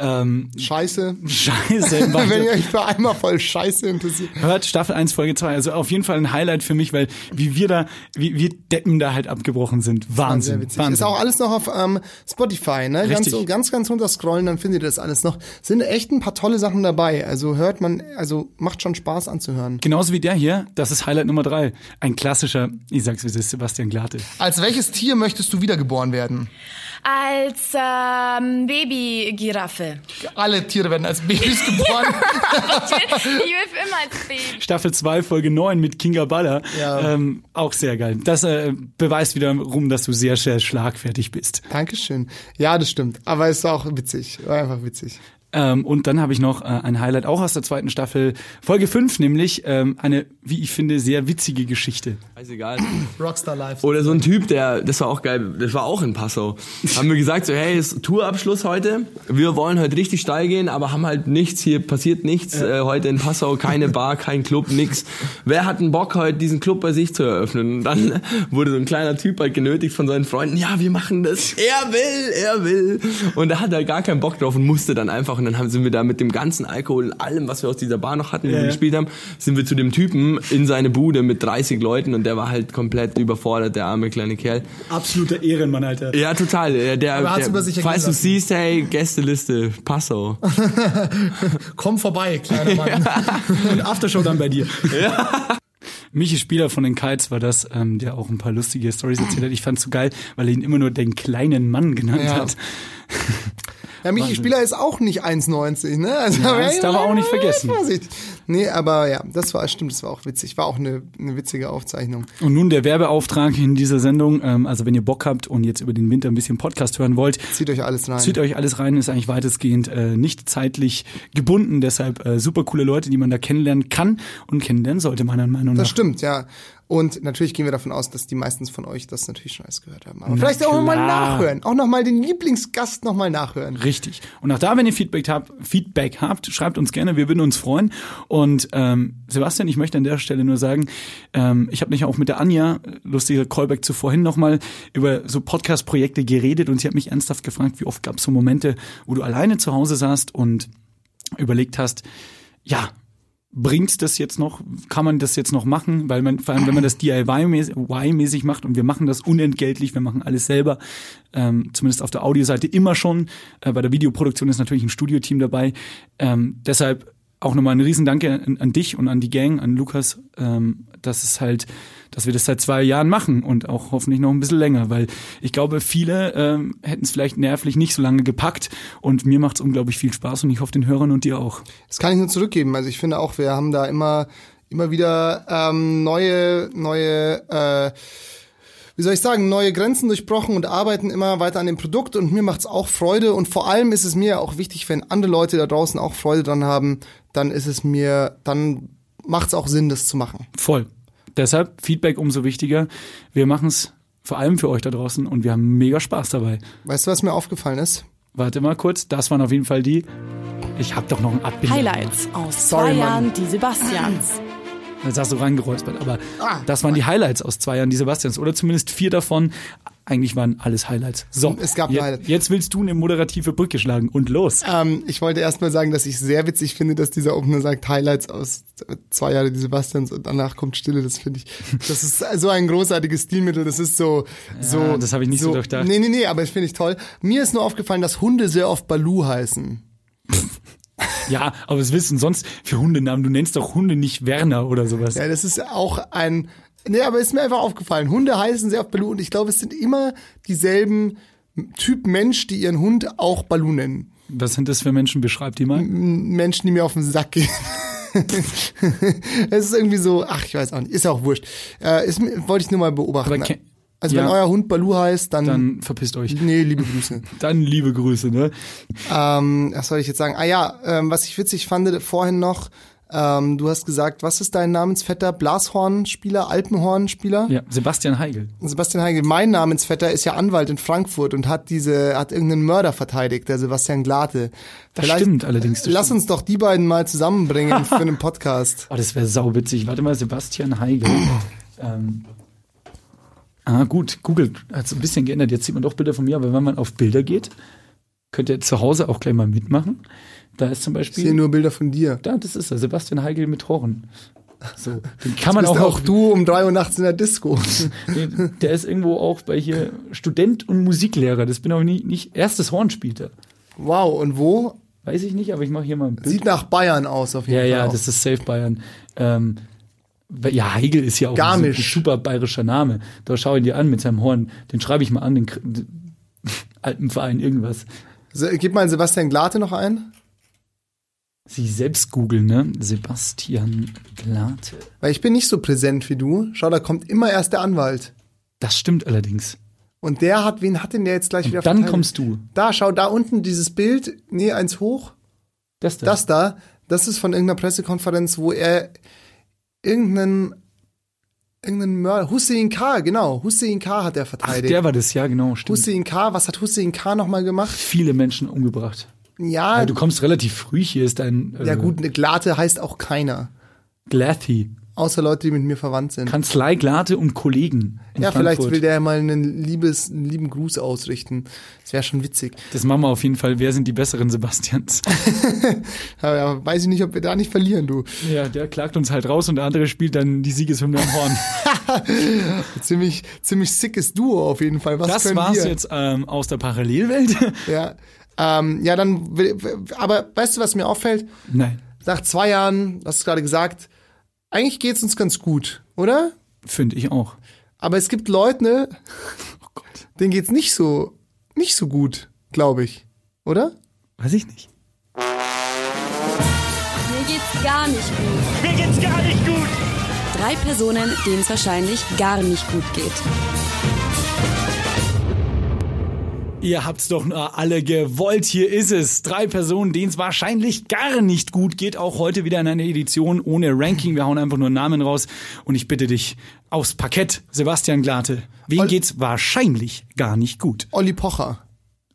ähm, Scheiße. Scheiße Wenn ihr euch für einmal voll Scheiße interessiert. hört Staffel 1, Folge 2. Also auf jeden Fall ein Highlight für mich, weil wie wir da, wie wir Deppen da halt abgebrochen sind. Wahnsinn. Wahnsinn. Ist auch alles noch auf ähm, Spotify, ne? Ganz, Richtig. ganz, ganz runter scrollen, dann findet ihr das alles noch. Sind echt ein paar tolle Sachen dabei. Also hört man, also macht schon Spaß anzuhören. Genauso wie der hier, das ist Highlight Nummer 3. Ein klassischer, ich sag's wie es ist, Sebastian Glate. Als welches Tier möchtest du wiedergeboren werden? Als ähm, Babygiraffe. Alle Tiere werden als Babys geboren. ich, will, ich will für immer als Baby. Staffel 2, Folge 9 mit Kinga Baller. Ja. Ähm, auch sehr geil. Das äh, beweist wiederum, dass du sehr, sehr schlagfertig bist. Dankeschön. Ja, das stimmt. Aber es war auch witzig. War einfach witzig. Ähm, und dann habe ich noch äh, ein Highlight auch aus der zweiten Staffel, Folge 5, nämlich ähm, eine, wie ich finde, sehr witzige Geschichte. Scheißegal. Rockstar Life. Oder so ein Typ, der, das war auch geil, das war auch in Passau. Haben wir gesagt, so, hey, ist Tourabschluss heute. Wir wollen heute richtig steil gehen, aber haben halt nichts, hier passiert nichts. Äh, heute in Passau keine Bar, kein Club, nix. Wer hat einen Bock, heute diesen Club bei sich zu eröffnen? Und dann wurde so ein kleiner Typ halt genötigt von seinen Freunden, ja, wir machen das. Er will, er will. Und da hat er gar keinen Bock drauf und musste dann einfach. Und dann haben, sind wir da mit dem ganzen Alkohol und allem, was wir aus dieser Bar noch hatten, wo wir gespielt haben, sind wir zu dem Typen in seine Bude mit 30 Leuten und der war halt komplett überfordert, der arme kleine Kerl. Absoluter Ehrenmann, Alter. Ja, total. Der, der, falls du siehst, hey, Gästeliste, Passau. Komm vorbei, kleiner Mann. Und Aftershow dann bei dir. Michi Spieler von den Kites war das, ähm, der auch ein paar lustige Stories erzählt hat. Ich fand's so geil, weil er ihn immer nur den kleinen Mann genannt Ja. hat. Ja, Michi Spieler ist auch nicht 1,90, ne? Also, Ja, das darf man auch nicht vergessen. Vorsicht. Nee, aber ja, das war, stimmt, das war auch witzig. War auch eine, eine witzige Aufzeichnung. Und nun der Werbeauftrag in dieser Sendung. Ähm, also wenn ihr Bock habt und jetzt über den Winter ein bisschen Podcast hören wollt, Zieht euch alles rein. zieht euch alles rein, ist eigentlich weitestgehend äh, nicht zeitlich gebunden. Deshalb äh, super coole Leute, die man da kennenlernen kann und kennenlernen sollte, meiner Meinung Das nach. stimmt, ja. Und natürlich gehen wir davon aus, dass die meistens von euch das natürlich schon alles gehört haben. Aber vielleicht auch nochmal nachhören. Auch nochmal den Lieblingsgast nochmal nachhören. Richtig. Und auch da, wenn ihr Feedback habt, Feedback habt, schreibt uns gerne, wir würden uns freuen. Und ähm, Sebastian, ich möchte an der Stelle nur sagen, ähm, ich habe mich auch mit der Anja, äh, lustiger Callback zu vorhin nochmal, über so Podcast-Projekte geredet und sie hat mich ernsthaft gefragt, wie oft gab es so Momente, wo du alleine zu Hause saßt und überlegt hast, ja, bringt das jetzt noch? Kann man das jetzt noch machen? Weil man, vor allem, wenn man das DIY-mäßig macht und wir machen das unentgeltlich, wir machen alles selber, ähm, zumindest auf der Audioseite immer schon. Äh, bei der Videoproduktion ist natürlich ein Studioteam dabei. Ähm, deshalb auch nochmal ein Riesendanke an, an dich und an die Gang, an Lukas, ähm, dass es halt, dass wir das seit zwei Jahren machen und auch hoffentlich noch ein bisschen länger, weil ich glaube, viele ähm, hätten es vielleicht nervlich nicht so lange gepackt und mir macht es unglaublich viel Spaß und ich hoffe den Hörern und dir auch. Das kann ich nur zurückgeben. Also ich finde auch, wir haben da immer, immer wieder ähm, neue, neue, äh, wie soll ich sagen, neue Grenzen durchbrochen und arbeiten immer weiter an dem Produkt und mir macht's auch Freude und vor allem ist es mir auch wichtig, wenn andere Leute da draußen auch Freude dran haben, dann ist es mir, dann macht's auch Sinn, das zu machen. Voll. Deshalb Feedback umso wichtiger. Wir machen es vor allem für euch da draußen und wir haben mega Spaß dabei. Weißt du, was mir aufgefallen ist? Warte mal kurz, das waren auf jeden Fall die. Ich hab doch noch ein Abbild. Highlights aus Sorry, zwei Mann. Jahren, die Sebastians. Jetzt hast du reingeräuspert, aber Ah, das waren die Highlights aus zwei Jahren, die Sebastians. Oder zumindest vier davon. Eigentlich waren alles Highlights. So, Es gab je- Highlights. jetzt willst du eine moderative Brücke schlagen und los. Ähm, ich wollte erst mal sagen, dass ich sehr witzig finde, dass dieser Opener sagt Highlights aus zwei Jahre die Sebastians und danach kommt Stille. Das finde ich, das ist so ein großartiges Stilmittel. Das ist so, so. das habe ich nicht so durchdacht. Nee, nee, nee, aber das finde ich toll. Mir ist nur aufgefallen, dass Hunde sehr oft Balu heißen. Ja, aber was willst du denn sonst für Hundenamen? Du nennst doch Hunde nicht Werner oder sowas. Ja, das ist auch ein, nee, aber ist mir einfach aufgefallen. Hunde heißen sehr oft Balu und ich glaube, es sind immer dieselben Typ Mensch, die ihren Hund auch Balu nennen. Was sind das für Menschen? Beschreib die mal. Menschen, die mir auf den Sack gehen. Es ist irgendwie so, ach, ich weiß auch nicht, ist ja auch wurscht. Äh, ist, wollte ich nur mal beobachten. Ke- also ja. wenn euer Hund Balu heißt, dann, Dann verpisst euch. nee, liebe Grüße. Dann liebe Grüße, ne? ähm, was soll ich jetzt sagen? Ah ja, ähm, was ich witzig fand vorhin noch, ähm, du hast gesagt, was ist dein Namensvetter? Blashornspieler, Alpenhornspieler? Ja, Sebastian Heigl. Sebastian Heigl, mein Namensvetter ist ja Anwalt in Frankfurt und hat diese, hat irgendeinen Mörder verteidigt, der Sebastian Glate. Das stimmt allerdings, das Lass stimmt. uns doch die beiden mal zusammenbringen für einen Podcast. Oh, das wäre sauwitzig. Warte mal, Sebastian Heigl. ähm, ah, gut, Google hat es ein bisschen geändert. Jetzt sieht man doch Bilder von mir, aber wenn man auf Bilder geht, könnt ihr zu Hause auch gleich mal mitmachen. Da ist zum Ich sehe Beispiel. nur Bilder von dir. Da, das ist er, Sebastian Heigl mit Horn. So, den kann man auch, auch auch du um drei Uhr nachts in der Disco. Der ist irgendwo auch bei hier Student und Musiklehrer. Das bin auch nicht, nicht erstes Horn spielt er. wow, und wo? Weiß ich nicht, aber ich mache hier mal ein Bild. Sieht nach Bayern aus auf jeden Ja, Fall. ja, auch. das ist Safe Bayern. Ähm, ja, Heigl ist ja auch ein, super bayerischer Name. Da schau ihn dir an mit seinem Horn. Den schreibe ich mal an, den, den Alpenverein irgendwas. So, gib mal Sebastian Glate noch ein. Sie selbst googeln, ne? Sebastian Glate. Weil ich bin nicht so präsent wie du. Schau, da kommt immer erst der Anwalt. Das stimmt allerdings. Und der hat, wen hat denn der jetzt gleich wieder Und dann verteidigt? kommst du. Da, schau, da unten dieses Bild, nee, eins hoch. Das da. Das da, das ist von irgendeiner Pressekonferenz, wo er irgendeinen, irgendeinen Mörder, Hussein K., genau, Hussein K. hat er Ach, verteidigt. der war das, ja, genau, stimmt. Hussein K., was hat Hussein K. nochmal gemacht? Viele Menschen umgebracht. Ja, Ja, du kommst relativ früh, hier ist dein äh, ja gut, eine Glate heißt auch keiner. Glathy. Außer Leute, die mit mir verwandt sind. Kanzlei Glate und Kollegen. Ja, vielleicht Frankfurt. will der mal einen, liebes, einen lieben Gruß ausrichten. Das wäre schon witzig. Das machen wir auf jeden Fall. Wer sind die besseren Sebastians? Ja, weiß ich nicht, ob wir da nicht verlieren, du. ja, der klagt uns halt raus und der andere spielt dann die Siegeshymne am Horn. Ziemlich, ziemlich sickes Duo auf jeden Fall. Was Das war's wir? jetzt ähm, aus der Parallelwelt. Ja, ähm, ja, dann, will- aber weißt du, was mir auffällt? Nein, Nach zwei Jahren, du hast es gerade gesagt, eigentlich geht's uns ganz gut, oder? finde ich auch. Aber es gibt Leute, ne, Oh Gott. denen geht's nicht so, nicht so gut, glaube ich, oder? Weiß ich nicht. Mir geht's gar nicht gut. Mir geht's gar nicht gut. Drei Personen, denen es wahrscheinlich gar nicht gut geht. Ihr habt's doch nur alle gewollt. Hier ist es. Drei Personen, denen es wahrscheinlich gar nicht gut geht. Auch heute wieder in einer Edition ohne Ranking. Wir hauen einfach nur Namen raus. Und ich bitte dich aufs Parkett, Sebastian Glate. Wem Ol- geht's wahrscheinlich gar nicht gut? Olli Pocher.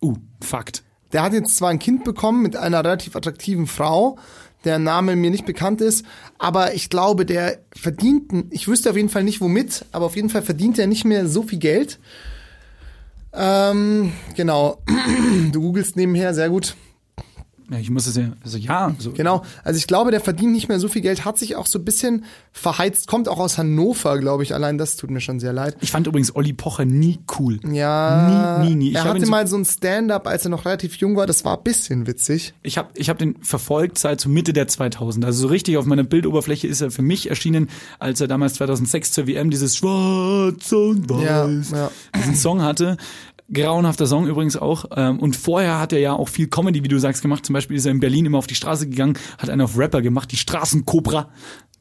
Uh, Fakt. Der hat jetzt zwar ein Kind bekommen mit einer relativ attraktiven Frau, der Name mir nicht bekannt ist, aber ich glaube, der verdient, ich wüsste auf jeden Fall nicht womit, aber auf jeden Fall verdient er nicht mehr so viel Geld. Ähm, genau. Du googelst nebenher, sehr gut. Ja, ich muss es ja, also ja, so. Genau. Also ich glaube, der verdient nicht mehr so viel Geld, hat sich auch so ein bisschen verheizt, kommt auch aus Hannover, glaube ich. Allein das tut mir schon sehr leid. Ich fand übrigens Olli Pocher nie cool. Ja. Nie, nie, nie. Ich er hatte so- mal so ein Stand-up, als er noch relativ jung war. Das war ein bisschen witzig. Ich habe ich hab den verfolgt seit so Mitte der 2000. Also so richtig auf meiner Bildoberfläche ist er für mich erschienen, als er damals 2006 zur WM dieses Schwarz und Weiß Ja, ja. diesen Song hatte. Grauenhafter Song übrigens auch. Ähm, Und vorher hat er ja auch viel Comedy, wie du sagst, gemacht. Zum Beispiel ist er in Berlin immer auf die Straße gegangen, hat einen auf Rapper gemacht, die Straßenkobra.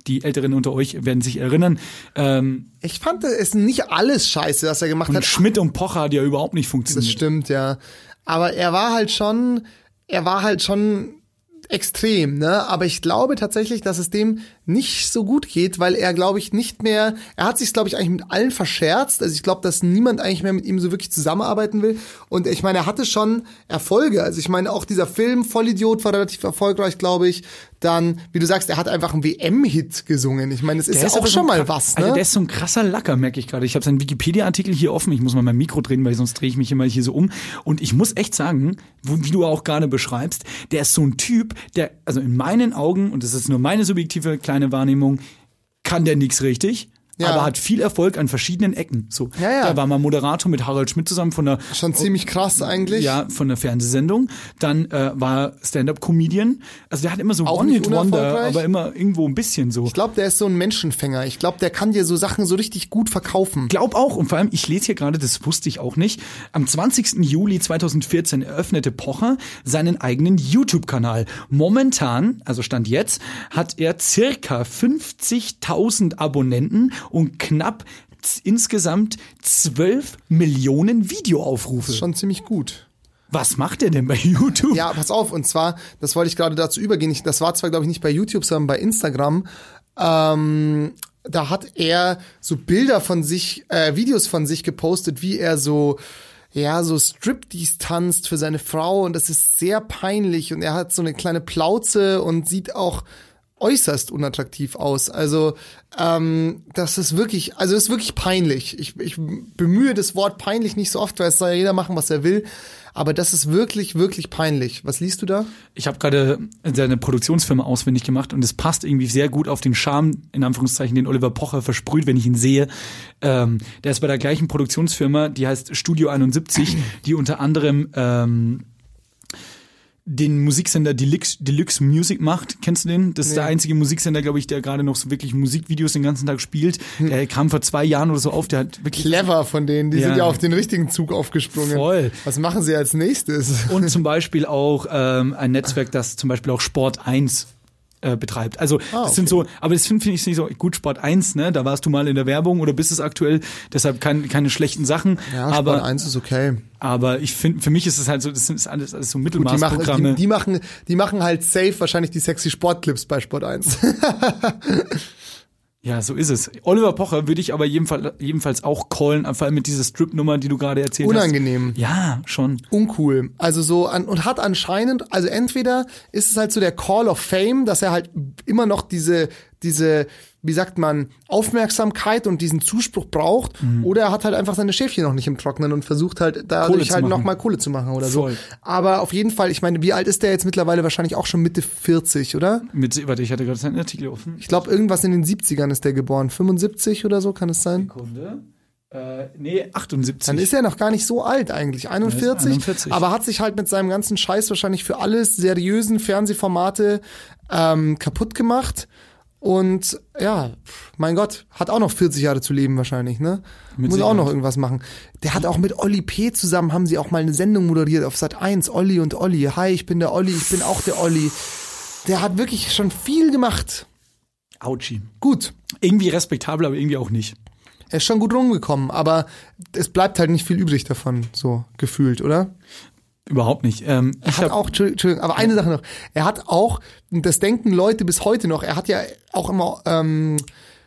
Die Älteren unter euch werden sich erinnern. Ähm, Ich fand es nicht alles scheiße, was er gemacht und hat. Schmidt und Pocher hat ja überhaupt nicht Das funktioniert. stimmt, ja. Aber er war halt schon, er war halt schon extrem, ne? Aber ich glaube tatsächlich, dass es dem nicht so gut geht, weil er, glaube ich, nicht mehr, er hat sich, glaube ich, eigentlich mit allen verscherzt. Also ich glaube, dass niemand eigentlich mehr mit ihm so wirklich zusammenarbeiten will. Und ich meine, er hatte schon Erfolge. Also ich meine, auch dieser Film Vollidiot war relativ erfolgreich, glaube ich. Dann, wie du sagst, er hat einfach einen WM-Hit gesungen. Ich meine, das ist Der ja auch so schon ein mal was, Alter, ne? der ist so ein krasser Lacker, merke ich gerade. Ich habe seinen Wikipedia-Artikel hier offen. Ich muss mal mein Mikro drehen, weil sonst drehe ich mich immer hier so um. Und ich muss echt sagen, wie du auch gerade beschreibst, der ist so ein Typ, der, also in meinen Augen, und das ist nur meine subjektive kleine Wahrnehmung, kann der nix richtig. Ja. Aber hat viel Erfolg an verschiedenen Ecken. So, Ja, ja. da war mal Moderator mit Harald Schmidt zusammen von der Schon ziemlich krass eigentlich. ja, von der Fernsehsendung. Dann äh, war Stand-up-Comedian. Also der hat immer so One-Hit-Wonder, aber immer irgendwo ein bisschen so. Ich glaube, der ist so ein Menschenfänger. Ich glaube, der kann dir so Sachen so richtig gut verkaufen. Glaub auch, und vor allem, ich lese hier gerade, das wusste ich auch nicht, am 20. Juli 2014 eröffnete Pocher seinen eigenen YouTube-Kanal. Momentan, also Stand jetzt, hat er circa 50.000 Abonnenten und knapp insgesamt 12 Millionen Videoaufrufe. Schon ziemlich gut. Was macht er denn bei YouTube? Ja, pass auf, und zwar, das wollte ich gerade dazu übergehen. Ich, das war zwar, glaube ich, nicht bei YouTube, sondern bei Instagram. Ähm, da hat er so Bilder von sich, äh, Videos von sich gepostet, wie er so, ja, so Striptease tanzt für seine Frau und das ist sehr peinlich und er hat so eine kleine Plauze und sieht auch äußerst unattraktiv aus. Also ähm, das ist wirklich, also ist wirklich peinlich. Ich, ich bemühe das Wort peinlich nicht so oft, weil es soll ja jeder machen, was er will. Aber das ist wirklich, wirklich peinlich. Was liest du da? Ich habe gerade seine Produktionsfirma auswendig gemacht und es passt irgendwie sehr gut auf den Charme, in Anführungszeichen, den Oliver Pocher versprüht, wenn ich ihn sehe. Ähm, der ist bei der gleichen Produktionsfirma, die heißt Studio 71, die unter anderem ähm, den Musiksender Deluxe, Deluxe Music macht. Kennst du den? Das ist der einzige Musiksender, glaube ich, der gerade noch so wirklich Musikvideos den ganzen Tag spielt. Der kam vor zwei Jahren oder so auf, der hat wirklich Clever von denen, die Ja. sind ja auf den richtigen Zug aufgesprungen. Voll. Was machen sie als nächstes? Und zum Beispiel auch ähm, ein Netzwerk, das zum Beispiel auch Sport 1 äh, betreibt. Also Ah, das sind so, aber das finde find ich nicht so gut Sport 1, ne? Da warst du mal in der Werbung oder bist es aktuell, deshalb kein, keine schlechten Sachen. Ja, aber Sport 1 ist okay. aber ich finde, für mich ist es halt so, das sind alles, alles so Mittelmaßprogramme. die, die, machen, die machen halt safe wahrscheinlich die sexy Sportclips bei Sport 1. ja, so ist es. Oliver Pocher würde ich aber jedenfalls, jedenfalls auch callen, vor allem mit dieser Strip-Nummer, die du gerade erzählt Unangenehm. hast. Ja, schon. Uncool. Also so an, und hat anscheinend, also entweder ist es halt so der Call of Fame, dass er halt immer noch diese, diese, wie sagt man, Aufmerksamkeit und diesen Zuspruch braucht, oder er hat halt einfach seine Schäfchen noch nicht im Trocknen und versucht halt dadurch halt nochmal Kohle zu machen oder Voll. so. Aber auf jeden Fall, ich meine, wie alt ist der jetzt mittlerweile? Wahrscheinlich auch schon Mitte 40, oder? Mit, warte, ich hatte gerade seinen Artikel offen. Ich glaube, irgendwas in den 70ern ist der geboren. 75 oder so kann es sein? Sekunde. Äh, nee, 78. Dann ist er noch gar nicht so alt eigentlich, 41, 41. aber hat sich halt mit seinem ganzen Scheiß wahrscheinlich für alle seriösen Fernsehformate ähm, kaputt gemacht. Und ja, mein Gott, hat auch noch 40 Jahre zu leben wahrscheinlich, ne? Mit Muss auch Sicherheit. noch irgendwas machen. Der hat auch mit Olli P. zusammen, haben sie auch mal eine Sendung moderiert auf Sat 1, Olli und Olli. Hi, ich bin der Olli, ich bin auch der Olli. Der hat wirklich schon viel gemacht. Autschi. Gut, Irgendwie respektabel, aber irgendwie auch nicht. er ist schon gut rumgekommen, aber es bleibt halt nicht viel übrig davon, so gefühlt, oder? Überhaupt nicht. Ähm, Er hat auch, Entschuldigung, aber eine Sache noch. Er hat auch, das denken Leute bis heute noch, er hat ja auch immer, ähm,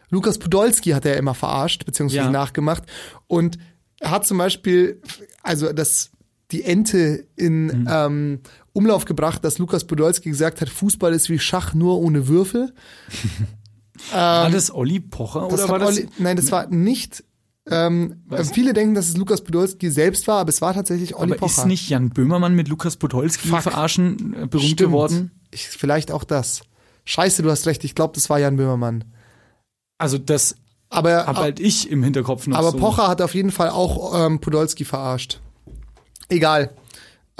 Lukas Podolski hat er immer verarscht, beziehungsweise Ja. nachgemacht. Und er hat zum Beispiel, also das, die Ente in Mhm. ähm, Umlauf gebracht, dass Lukas Podolski gesagt hat, Fußball ist wie Schach nur ohne Würfel. war das Olli Pocher oder war das? Olli, nein, das war nicht Ähm, äh, viele denken, dass es Lukas Podolski selbst war, aber es war tatsächlich Olli Aber Pocher. ist nicht Jan Böhmermann mit Lukas Podolski Fuck. verarschen äh, berühmt Stimmt. geworden? Ich, vielleicht auch das. Scheiße, du hast recht. Ich glaube, das war Jan Böhmermann. Also das Aber, habe halt ich im Hinterkopf noch aber so. Pocher hat auf jeden Fall auch ähm, Podolski verarscht. Egal.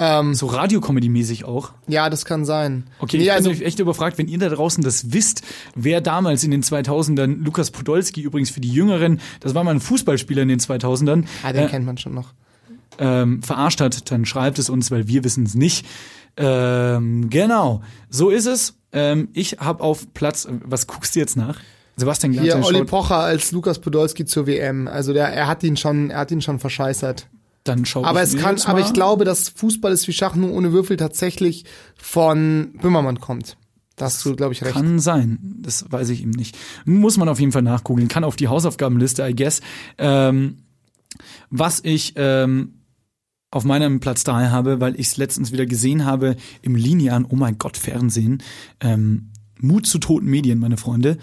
Ähm, So Radiocomedy-mäßig auch. ja, das kann sein. Okay, nee, ich also, bin echt überfragt, wenn ihr da draußen das wisst, wer damals in den 2000ern, Lukas Podolski übrigens für die Jüngeren, das war mal ein Fußballspieler in den 2000ern, ah, den äh, kennt man schon noch. ähm, verarscht hat, dann schreibt es uns, weil wir wissen es nicht. Ähm, genau, so ist es. Ähm, ich habe auf Platz, was guckst du jetzt nach? Sebastian Hier Glatze Olli Pocher als Lukas Podolski zur WM. Also der, er hat ihn schon, er hat ihn schon verscheißert. Dann schau Aber ich es kann, aber ich glaube, dass Fußball ist wie Schach nur ohne Würfel tatsächlich von Böhmermann kommt. Da hast du, glaube ich, recht. Kann sein, das weiß ich ihm nicht. Muss man auf jeden Fall nachgoogeln, kann auf die Hausaufgabenliste, I guess. Ähm, was ich ähm, auf meinem Platz 3 habe, weil ich es letztens wieder gesehen habe im Linean, oh mein Gott, Fernsehen, ähm, Mut zu toten Medien, meine Freunde.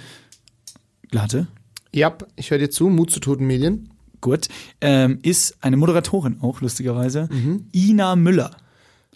Glatte, Ja, ich höre dir zu. Mut zu toten Medien. Gut, ähm, ist eine Moderatorin auch, lustigerweise, Mhm. Ina Müller.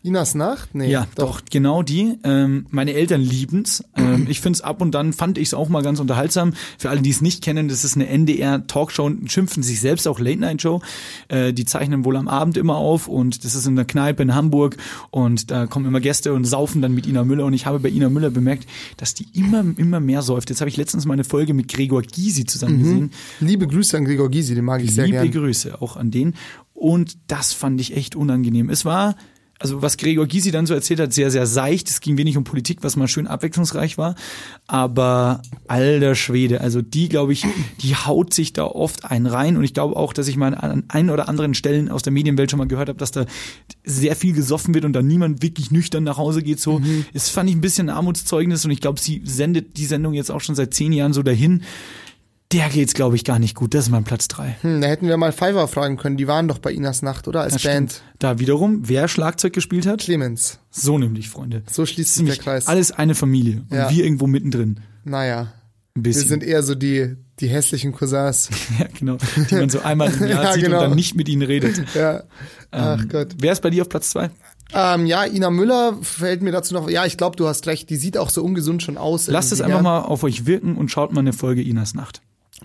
Inas Nacht? Nee. Ja, doch, genau die. Ähm, meine Eltern lieben's. Ähm, ich find's ab und dann fand ich's auch mal ganz unterhaltsam. Für alle, die es nicht kennen, das ist eine NDR-Talkshow und schimpfen sich selbst auch Late-Night-Show. Äh, die zeichnen wohl am Abend immer auf und das ist in der Kneipe in Hamburg und da kommen immer Gäste und saufen dann mit Ina Müller und ich habe bei Ina Müller bemerkt, dass die immer, immer mehr säuft. Jetzt habe ich letztens mal eine Folge mit Gregor Gysi zusammen gesehen. Liebe Grüße an Gregor Gysi, den mag ich sehr Liebe gern. Grüße auch an den. Und das fand ich echt unangenehm. Es war, also was Gregor Gysi dann so erzählt hat, sehr, sehr seicht. Es ging wenig um Politik, was mal schön abwechslungsreich war. Aber alter Schwede, also die, glaube ich, die haut sich da oft einen rein. Und ich glaube auch, dass ich mal an ein oder anderen Stellen aus der Medienwelt schon mal gehört habe, dass da sehr viel gesoffen wird und dann niemand wirklich nüchtern nach Hause geht. So, das fand ich ein bisschen ein Armutszeugnis. Und ich glaube, sie sendet die Sendung jetzt auch schon seit zehn Jahren so dahin. Der geht's, glaube ich, gar nicht gut. Das ist mein Platz drei. Hm, da hätten wir mal Fiverr fragen können. Die waren doch bei Inas Nacht, oder? Als Das Band. stimmt. Da wiederum, wer Schlagzeug gespielt hat? Clemens. So nämlich, Freunde. So schließt sich der Kreis. alles eine Familie. Und Ja. wir irgendwo mittendrin. Naja. Ein Wir bisschen. sind eher so die, die hässlichen Cousins. ja, genau. Die man so einmal im Jahr Ja, sieht genau. und dann nicht mit ihnen redet. Ja. Ach Ähm, Gott. Wer ist bei dir auf Platz zwei? Ähm, ja, Ina Müller fällt mir dazu noch. Ja, ich glaube, du hast recht. Die sieht auch so ungesund schon aus. Lasst es einfach mal auf euch wirken und schaut mal eine Folge Inas Nacht.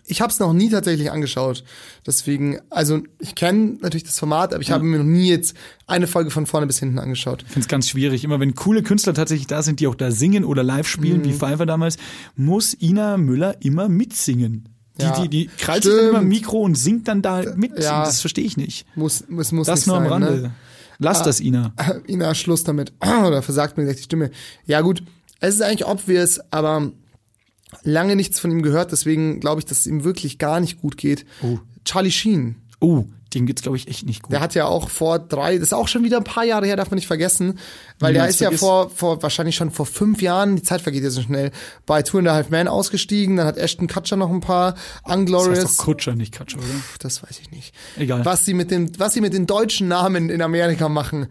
Ich habe es noch nie tatsächlich angeschaut. Deswegen, also ich kenne natürlich das Format, aber ich habe mir noch nie jetzt eine Folge von vorne bis hinten angeschaut. Ich finde es ganz schwierig. Immer wenn coole Künstler tatsächlich da sind, die auch da singen oder live spielen, Mhm. wie Pfeiffer damals, muss Ina Müller immer mitsingen. Die, Ja. die, die krallt sich dann immer im Mikro und singt dann da mit. Ja. Das verstehe ich nicht. Muss, muss, muss Das nicht nur am sein, Rande. Ne? Lass Ah. das, Ina. Ina, Schluss damit. Oder versagt mir gleich die Stimme. Ja gut, es ist eigentlich obvious, aber lange nichts von ihm gehört, deswegen glaube ich, dass es ihm wirklich gar nicht gut geht. Charlie Sheen. Oh, dem geht's, glaube ich, echt nicht gut. Der hat ja auch vor drei, das ist auch schon wieder ein paar Jahre her, darf man nicht vergessen, weil der ist ja vor, vor, wahrscheinlich schon vor fünf Jahren, die Zeit vergeht ja so schnell, bei Two and a Half Men ausgestiegen, dann hat Ashton Kutcher noch ein paar das Unglorious. heißt doch Kutscher, nicht Kutscher, oder? das weiß ich nicht. Egal. Was sie mit den, was sie mit den deutschen Namen in Amerika machen,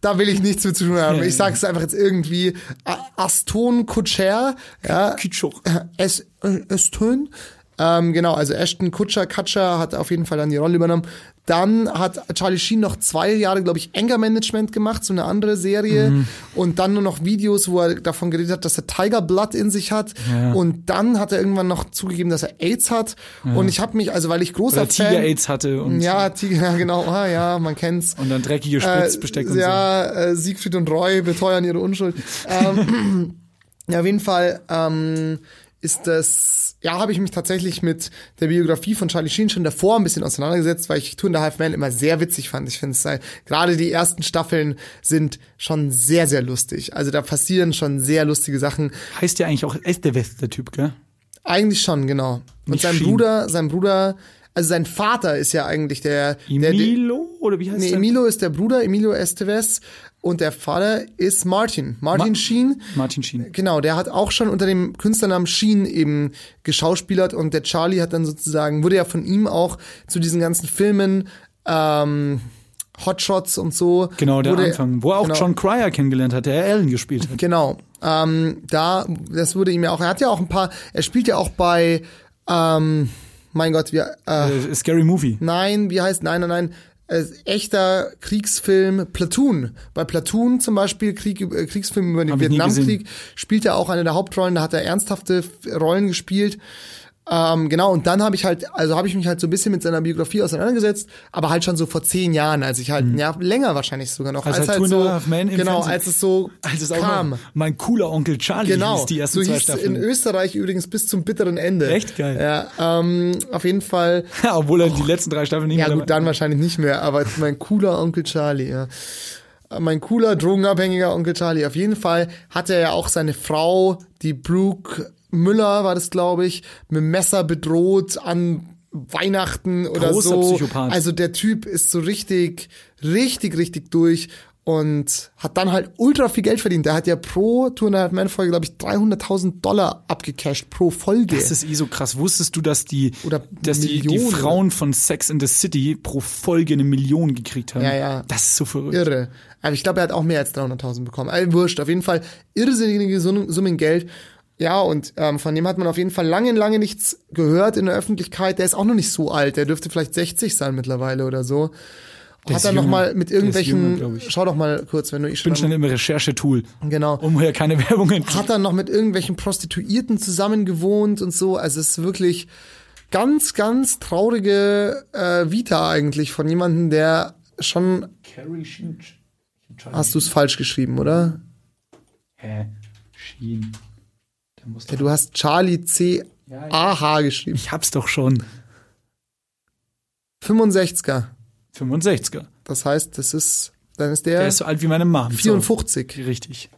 da will ich nichts mit zu tun haben. Ich sage es einfach jetzt irgendwie Aston Kutcher, ja, Kutcher. es, äh, Aston. Ähm, genau, also Ashton Kutcher, Kutcher hat auf jeden Fall dann die Rolle übernommen. Dann hat Charlie Sheen noch zwei Jahre, glaube ich, Anger Management gemacht, so eine andere Serie. Mhm. Und dann nur noch Videos, wo er davon geredet hat, dass er Tiger Blood in sich hat. Ja. Und dann hat er irgendwann noch zugegeben, dass er AIDS hat. Und ich habe mich, also weil ich großer Oder Tiger Fan... AIDS hatte und, Ja, Tiger, ja, genau, ah, ja, man kennt's. und dann dreckige Spritzbesteck und so. ja, äh, Siegfried und Roy beteuern ihre Unschuld. ähm, ja, auf jeden Fall ähm, ist das, ja, habe ich mich tatsächlich mit der Biografie von Charlie Sheen schon davor ein bisschen auseinandergesetzt, weil ich Two and a Half Men immer sehr witzig fand. Ich finde es, sei- gerade die ersten Staffeln sind schon sehr, sehr lustig. Also da passieren schon sehr lustige Sachen. Heißt ja eigentlich auch Estevez, der Typ, gell? Eigentlich schon, genau. Und Nicht sein Sheen. Bruder, sein Bruder, also sein Vater ist ja eigentlich der, der, der Emilo? Oder wie heißt Nee, der? Emilio ist der Bruder, Emilio Estevez. Und der Vater ist Martin. Martin Ma- Sheen. Martin Sheen. Genau, der hat auch schon unter dem Künstlernamen Sheen eben geschauspielert und der Charlie hat dann sozusagen, wurde ja von ihm auch zu diesen ganzen Filmen, ähm, Hotshots und so. Genau, der wurde, Anfang. Wo er auch genau, John Cryer kennengelernt hat, der Alan gespielt hat. Genau. Ähm, da, das wurde ihm ja auch, er hat ja auch ein paar, er spielt ja auch bei, ähm, Mein Gott, wir, äh, Äh, Scary Movie. Nein, wie heißt, nein, nein, nein. Äh, echter Kriegsfilm Platoon. Bei Platoon zum Beispiel, Krieg, äh, Kriegsfilm über den Vietnamkrieg, spielt er auch eine der Hauptrollen, da hat er ernsthafte Rollen gespielt. Ähm, genau, und dann habe ich halt, also habe ich mich halt so ein bisschen mit seiner Biografie auseinandergesetzt, aber halt schon so vor zehn Jahren, als ich halt, ja, länger wahrscheinlich sogar noch. Mhm. Als halt Men im genau, als es so Als es auch kam. mein cooler Onkel Charlie Genau, hieß, die ersten so zwei Staffeln. in Österreich übrigens bis zum bitteren Ende. Echt geil. Ja, ähm, auf jeden Fall. Ja, obwohl er die letzten drei Staffeln nicht Ja mehr gut, dann wahrscheinlich nicht mehr, aber mein cooler Onkel Charlie, ja. Mein cooler, drogenabhängiger Onkel Charlie. Auf jeden Fall hatte er ja auch seine Frau, die Brooke Müller war das, glaube ich, mit dem Messer bedroht an Weihnachten oder Großer so. Psychopath. Also der Typ ist so richtig, richtig, richtig durch und hat dann halt ultra viel Geld verdient. Der hat ja pro Two and a Half Man Folge, glaube ich, 300.000 Dollar abgecasht pro Folge. Das ist eh so krass. Wusstest du, dass die, Oder dass die, die. Frauen von Sex in the City pro Folge eine Million gekriegt haben? Ja, ja. Das ist so verrückt. Irre. Aber ich glaube, er hat auch mehr als 300.000 bekommen. Also wurscht, auf jeden Fall irrsinnige Summen Geld. Ja, und ähm, von dem hat man auf jeden Fall lange, lange nichts gehört in der Öffentlichkeit. Der ist auch noch nicht so alt. Der dürfte vielleicht 60 sein mittlerweile oder so. Der hat er noch jünger. mal mit irgendwelchen, jünger, schau doch mal kurz, wenn du ich Ich bin schnell im Recherchetool, Genau. um hier keine Werbung zu Hat dann noch mit irgendwelchen Prostituierten zusammen gewohnt und so. Also es ist wirklich ganz, ganz traurige äh, Vita eigentlich von jemandem, der schon. Carrie Sheen. Hast du es falsch geschrieben, oder? Hä? Sheen. Ja, du hast Charlie C. A H geschrieben. ich hab's doch schon. 65er. 65er. Das heißt, das ist, dann ist Der der, ist so alt wie meine Mom. 54. So, richtig.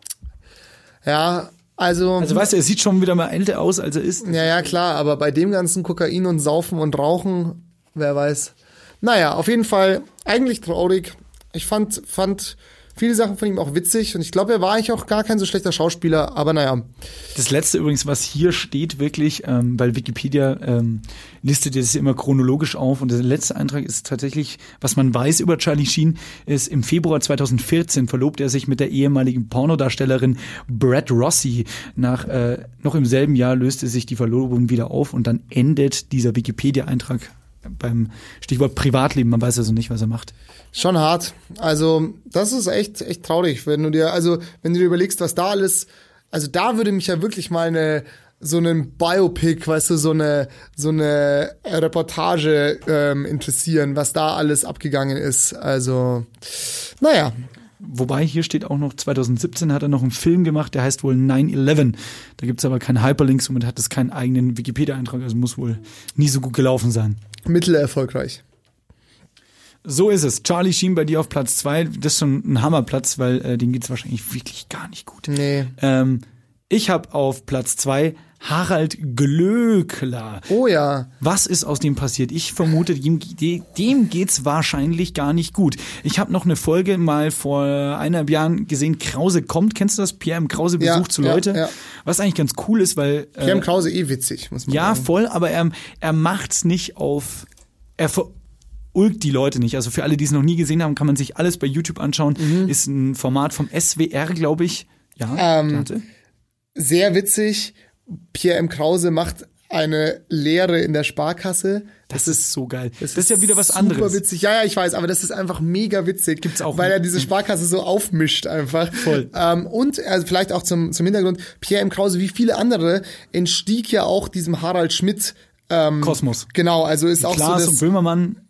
Ja, also, Also weißt du, er sieht schon wieder mal älter aus, als er ist. ja, ja, klar, aber bei dem ganzen Kokain und Saufen und Rauchen, wer weiß. Naja, auf jeden Fall eigentlich traurig. Ich fand, fand viele Sachen von ihm auch witzig und ich glaube, er war eigentlich auch gar kein so schlechter Schauspieler, aber naja. Das letzte übrigens, was hier steht, wirklich, ähm, weil Wikipedia ähm, listet das immer chronologisch auf und der letzte Eintrag ist tatsächlich, was man weiß über Charlie Sheen, ist im Februar 2014 verlobt er sich mit der ehemaligen Pornodarstellerin Brad Rossi. Nach äh, noch im selben Jahr löste sich die Verlobung wieder auf und dann endet dieser Wikipedia-Eintrag beim Stichwort Privatleben. Man weiß also nicht, was er macht. Schon hart. Also, das ist echt, echt traurig, wenn du dir, also, wenn du dir überlegst, was da alles, also da würde mich ja wirklich mal eine, so einen Biopic, weißt du, so eine, so eine Reportage ähm, interessieren, was da alles abgegangen ist. Also, naja, Wobei hier steht auch noch, 2017 hat er noch einen Film gemacht, der heißt wohl 9-11. Da gibt's aber keinen Hyperlink, somit hat es keinen eigenen Wikipedia-Eintrag, also muss wohl nie so gut gelaufen sein. Mittelerfolgreich. So ist es. Charlie Sheen bei dir auf Platz zwei. Das ist schon ein Hammerplatz, weil äh, dem geht's wahrscheinlich wirklich gar nicht gut. Nee. Ähm, ich habe auf Platz zwei Harald Glöckler. Oh ja. Was ist aus dem passiert? Ich vermute, dem, dem geht's wahrscheinlich gar nicht gut. Ich habe noch eine Folge mal vor eineinhalb Jahren gesehen, Krause kommt. Kennst du das? Pierre M. Krause Ja, besucht zu ja, Leute. ja. Was eigentlich ganz cool ist, weil Pierre äh, M. Krause eh witzig, muss man ja, sagen. voll, aber er, er macht's nicht auf. Er verulgt die Leute nicht. Also für alle, die es noch nie gesehen haben, kann man sich alles bei YouTube anschauen. Ist ein Format vom SWR, glaube ich. Ja, Ähm. Sehr witzig. Pierre M. Krause macht eine Lehre in der Sparkasse. Das ist so geil. Das, ist ja wieder was anderes. Super witzig. Ja, ja, ich weiß, aber das ist einfach mega witzig. Gibt's auch Weil mit- er diese Sparkasse so aufmischt einfach. Voll. Ähm, und also vielleicht auch zum, zum Hintergrund, Pierre M. Krause, wie viele andere, entstieg ja auch diesem Harald Schmidt. Ähm, Kosmos. Genau, also ist auch Klaas so und das. Böhmermann.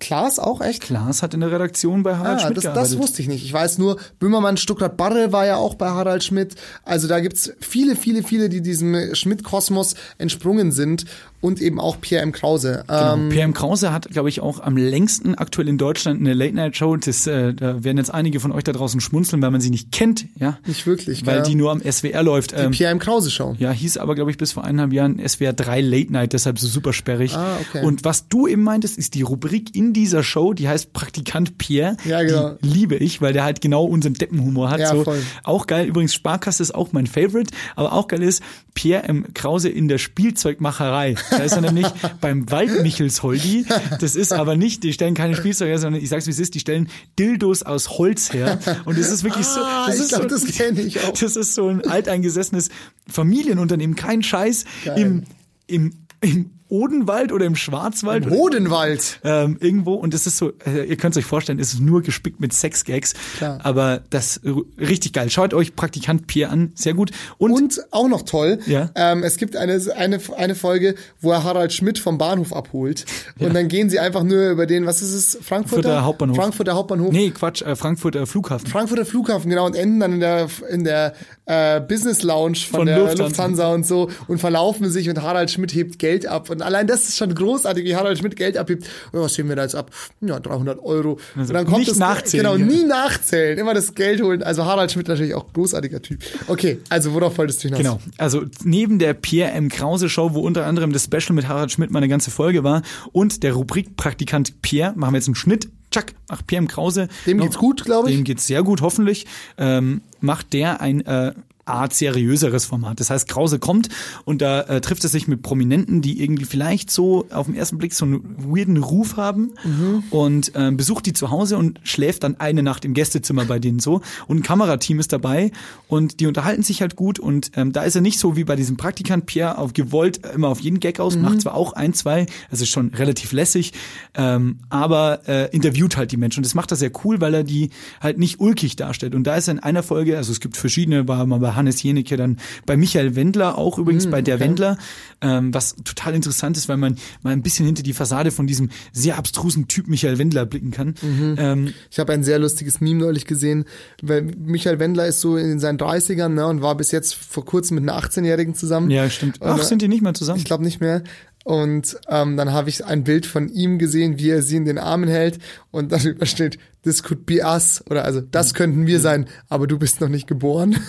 Klaas auch echt? Klaas hat in der Redaktion bei Harald Ah, Schmidt das, gearbeitet. das wusste ich nicht. Ich weiß nur, Böhmermann Stuttgart Barre war ja auch bei Harald Schmidt. Also da gibt's viele, viele, viele, die diesem Schmidt-Kosmos entsprungen sind und eben auch Pierre M. Krause. Genau. Ähm, PM Krause hat, glaube ich, auch am längsten aktuell in Deutschland eine Late-Night-Show. Das, äh, da werden jetzt einige von euch da draußen schmunzeln, weil man sie nicht kennt, ja. Nicht wirklich, Weil gell? die nur am SWR läuft. Ähm, Pierre M. Krause Show. ja, hieß aber, glaube ich, bis vor eineinhalb Jahren SWR 3 Late Night, deshalb so super sperrig. Ah, okay. Und was du eben meintest, ist die Rubrik in dieser Show, die heißt Praktikant Pierre. Ja, genau. Die liebe ich, weil der halt genau unseren Deppenhumor hat. Ja, so. voll. Auch geil. Übrigens, Sparkasse ist auch mein Favorite. Aber auch geil ist Pierre M. Krause in der Spielzeugmacherei. Da ist er nämlich beim Waldmichelsholdi. Das ist aber nicht, die stellen keine Spielzeuge her, sondern ich sag's wie es ist, die stellen Dildos aus Holz her. Und es ist wirklich so. Ah, Das ich ist glaub, so, das kenne ich auch. Das ist so ein alteingesessenes Familienunternehmen, kein Scheiß. Im, im, im Odenwald oder im Schwarzwald. Im Hodenwald. Ähm, irgendwo. Und es ist so, äh, ihr könnt es euch vorstellen, es ist nur gespickt mit Sexgags. Klar. Aber das äh, richtig geil. Schaut euch Praktikant Pierre an. Sehr gut. Und, Und auch noch toll, Ja. ähm, es gibt eine, eine, eine Folge, wo er Harald Schmidt vom Bahnhof abholt. Und dann gehen sie einfach nur über den, was ist es, Frankfurter? Frankfurter Hauptbahnhof. Frankfurter Hauptbahnhof. nee, Quatsch, äh, Frankfurter Flughafen. Frankfurter Flughafen, genau, und enden dann in der, in der äh, Business Lounge von, Von der Lufthansa. Lufthansa. und so und verlaufen sich und Harald Schmidt hebt Geld ab. Und allein das ist schon großartig, wie Harald Schmidt Geld abhebt. Und was heben wir da jetzt ab? Ja, 300 Euro. und dann kommt nicht das, nachzählen, Genau, ja. nie nachzählen, immer das Geld holen. Also Harald Schmidt natürlich auch großartiger Typ. Okay, also worauf wolltest du hinaus? Genau. Also neben der Pierre M. Krause Show, wo unter anderem das Special mit Harald Schmidt mal eine ganze Folge war und der Rubrik Praktikant Pierre, machen wir jetzt einen Schnitt. Tschack, ach, Pierre M. Krause. Dem geht's gut, glaube ich. Dem geht's sehr gut, hoffentlich. Ähm, macht der ein äh, Art seriöseres Format. Das heißt, Krause kommt und da äh, trifft es sich mit Prominenten, die irgendwie vielleicht so auf den ersten Blick so einen weirden Ruf haben Mhm. und ähm, besucht die zu Hause und schläft dann eine Nacht im Gästezimmer bei denen so. Und ein Kamerateam ist dabei und die unterhalten sich halt gut und ähm, da ist er nicht so wie bei diesem Praktikant Pierre auf gewollt äh, immer auf jeden Gag aus, Mhm. macht zwar auch ein, zwei, also ist schon relativ lässig, ähm, aber äh, interviewt halt die Menschen und das macht er sehr cool, weil er die halt nicht ulkig darstellt. Und da ist er in einer Folge, also es gibt verschiedene, war mal bei Hannes Jenecke, dann bei Michael Wendler auch übrigens Mhm, bei der Wendler, ähm, was total interessant ist, weil man mal ein bisschen hinter die Fassade von diesem sehr abstrusen Typ Michael Wendler blicken kann. Mhm. Ähm, Ich habe ein sehr lustiges Meme neulich gesehen, weil Michael Wendler ist so in seinen 30ern ne, und war bis jetzt vor kurzem mit einer 18-Jährigen zusammen. ja, stimmt. Ach, Und, sind die nicht mehr zusammen? Ich glaube nicht mehr. Und ähm, dann habe ich ein Bild von ihm gesehen, wie er sie in den Armen hält und darüber steht, this could be us oder also das könnten wir sein, aber du bist noch nicht geboren.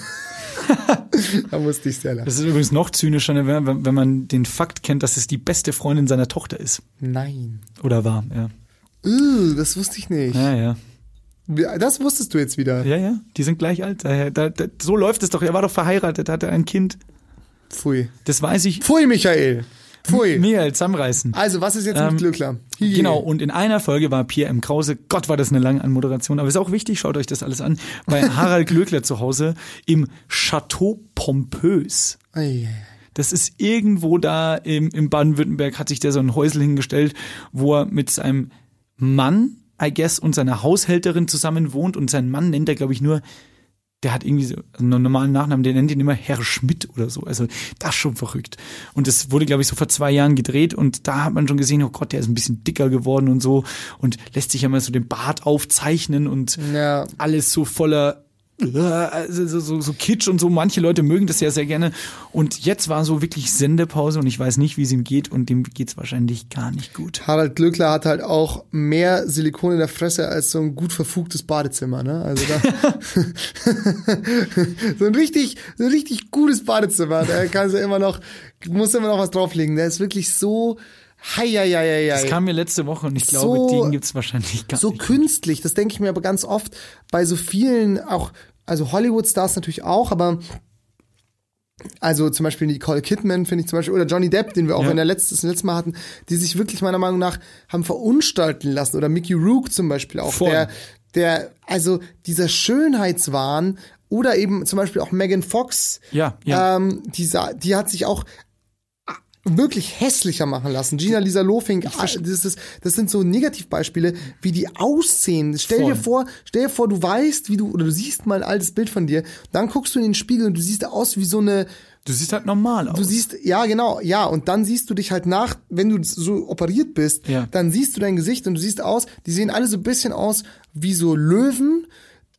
da musste ich sehr lachen. Das ist übrigens noch zynischer, ne, wenn, wenn man den Fakt kennt, dass es die beste Freundin seiner Tochter ist. Nein. Oder war, ja. Uh, das wusste ich nicht. Ja, ja. Das wusstest du jetzt wieder. Ja, ja, die sind gleich alt. Daher, da, da, so läuft es doch. Er war doch verheiratet, hatte ein Kind. Pfui. Das weiß ich. Pfui, Michael. Pfui. Mehr als zusammenreißen. Also, was ist jetzt Ähm, mit Glückler? Hygiene. Genau, und in einer Folge war Pierre M. Krause, Gott war das eine lange Anmoderation, aber ist auch wichtig, schaut euch das alles an, bei Harald Glöckler zu Hause im Chateau ei, ei. Das ist irgendwo da im, im Baden-Württemberg, hat sich der so ein Häusel hingestellt, wo er mit seinem Mann, I guess, und seiner Haushälterin zusammen wohnt und sein Mann nennt er, glaube ich, nur, der hat irgendwie so einen normalen Nachnamen, der nennt ihn immer Herr Schmidt oder so. Also das ist schon verrückt. Und das wurde, glaube ich, so vor zwei Jahren gedreht und da hat man schon gesehen, oh Gott, der ist ein bisschen dicker geworden und so und lässt sich ja mal so den Bart aufzeichnen und Ja. alles so voller also so, so, so Kitsch und so. Manche Leute mögen das ja sehr gerne. Und jetzt war so wirklich Sendepause und ich weiß nicht, wie es ihm geht und dem geht's wahrscheinlich gar nicht gut. Harald Glöckler hat halt auch mehr Silikon in der Fresse als so ein gut verfugtes Badezimmer, ne? Also da so ein richtig, so ein richtig gutes Badezimmer. Da kannst du immer noch, muss immer noch was drauflegen. Der ist wirklich so, hei, hei, hei, hei, Das kam mir letzte Woche und ich glaube, So- den gibt's wahrscheinlich gar so nicht. künstlich. Das denke ich mir aber ganz oft bei so vielen, auch, also Hollywood-Stars natürlich auch, aber also zum Beispiel Nicole Kidman, finde ich zum Beispiel, oder Johnny Depp, den wir auch Ja. in der letzten, das letzte Mal hatten, die sich wirklich meiner Meinung nach haben verunstalten lassen. Oder Mickey Rourke zum Beispiel auch, Voll. der, der, also dieser Schönheitswahn oder eben zum Beispiel auch Megan Fox, Ja, ja. ähm, die, die hat sich auch wirklich hässlicher machen lassen. Gina Lisa Lofing, ah, das, ist, das sind so Negativbeispiele, wie die aussehen. Stell Voll. dir vor, stell dir vor, du weißt, wie du, oder du siehst mal ein altes Bild von dir, dann guckst du in den Spiegel und du siehst aus wie so eine, Du siehst halt normal aus. du siehst, ja genau, ja, und dann siehst du dich halt nach, wenn du so operiert bist, Ja. dann siehst du dein Gesicht und du siehst aus, die sehen alle so ein bisschen aus wie so Löwen,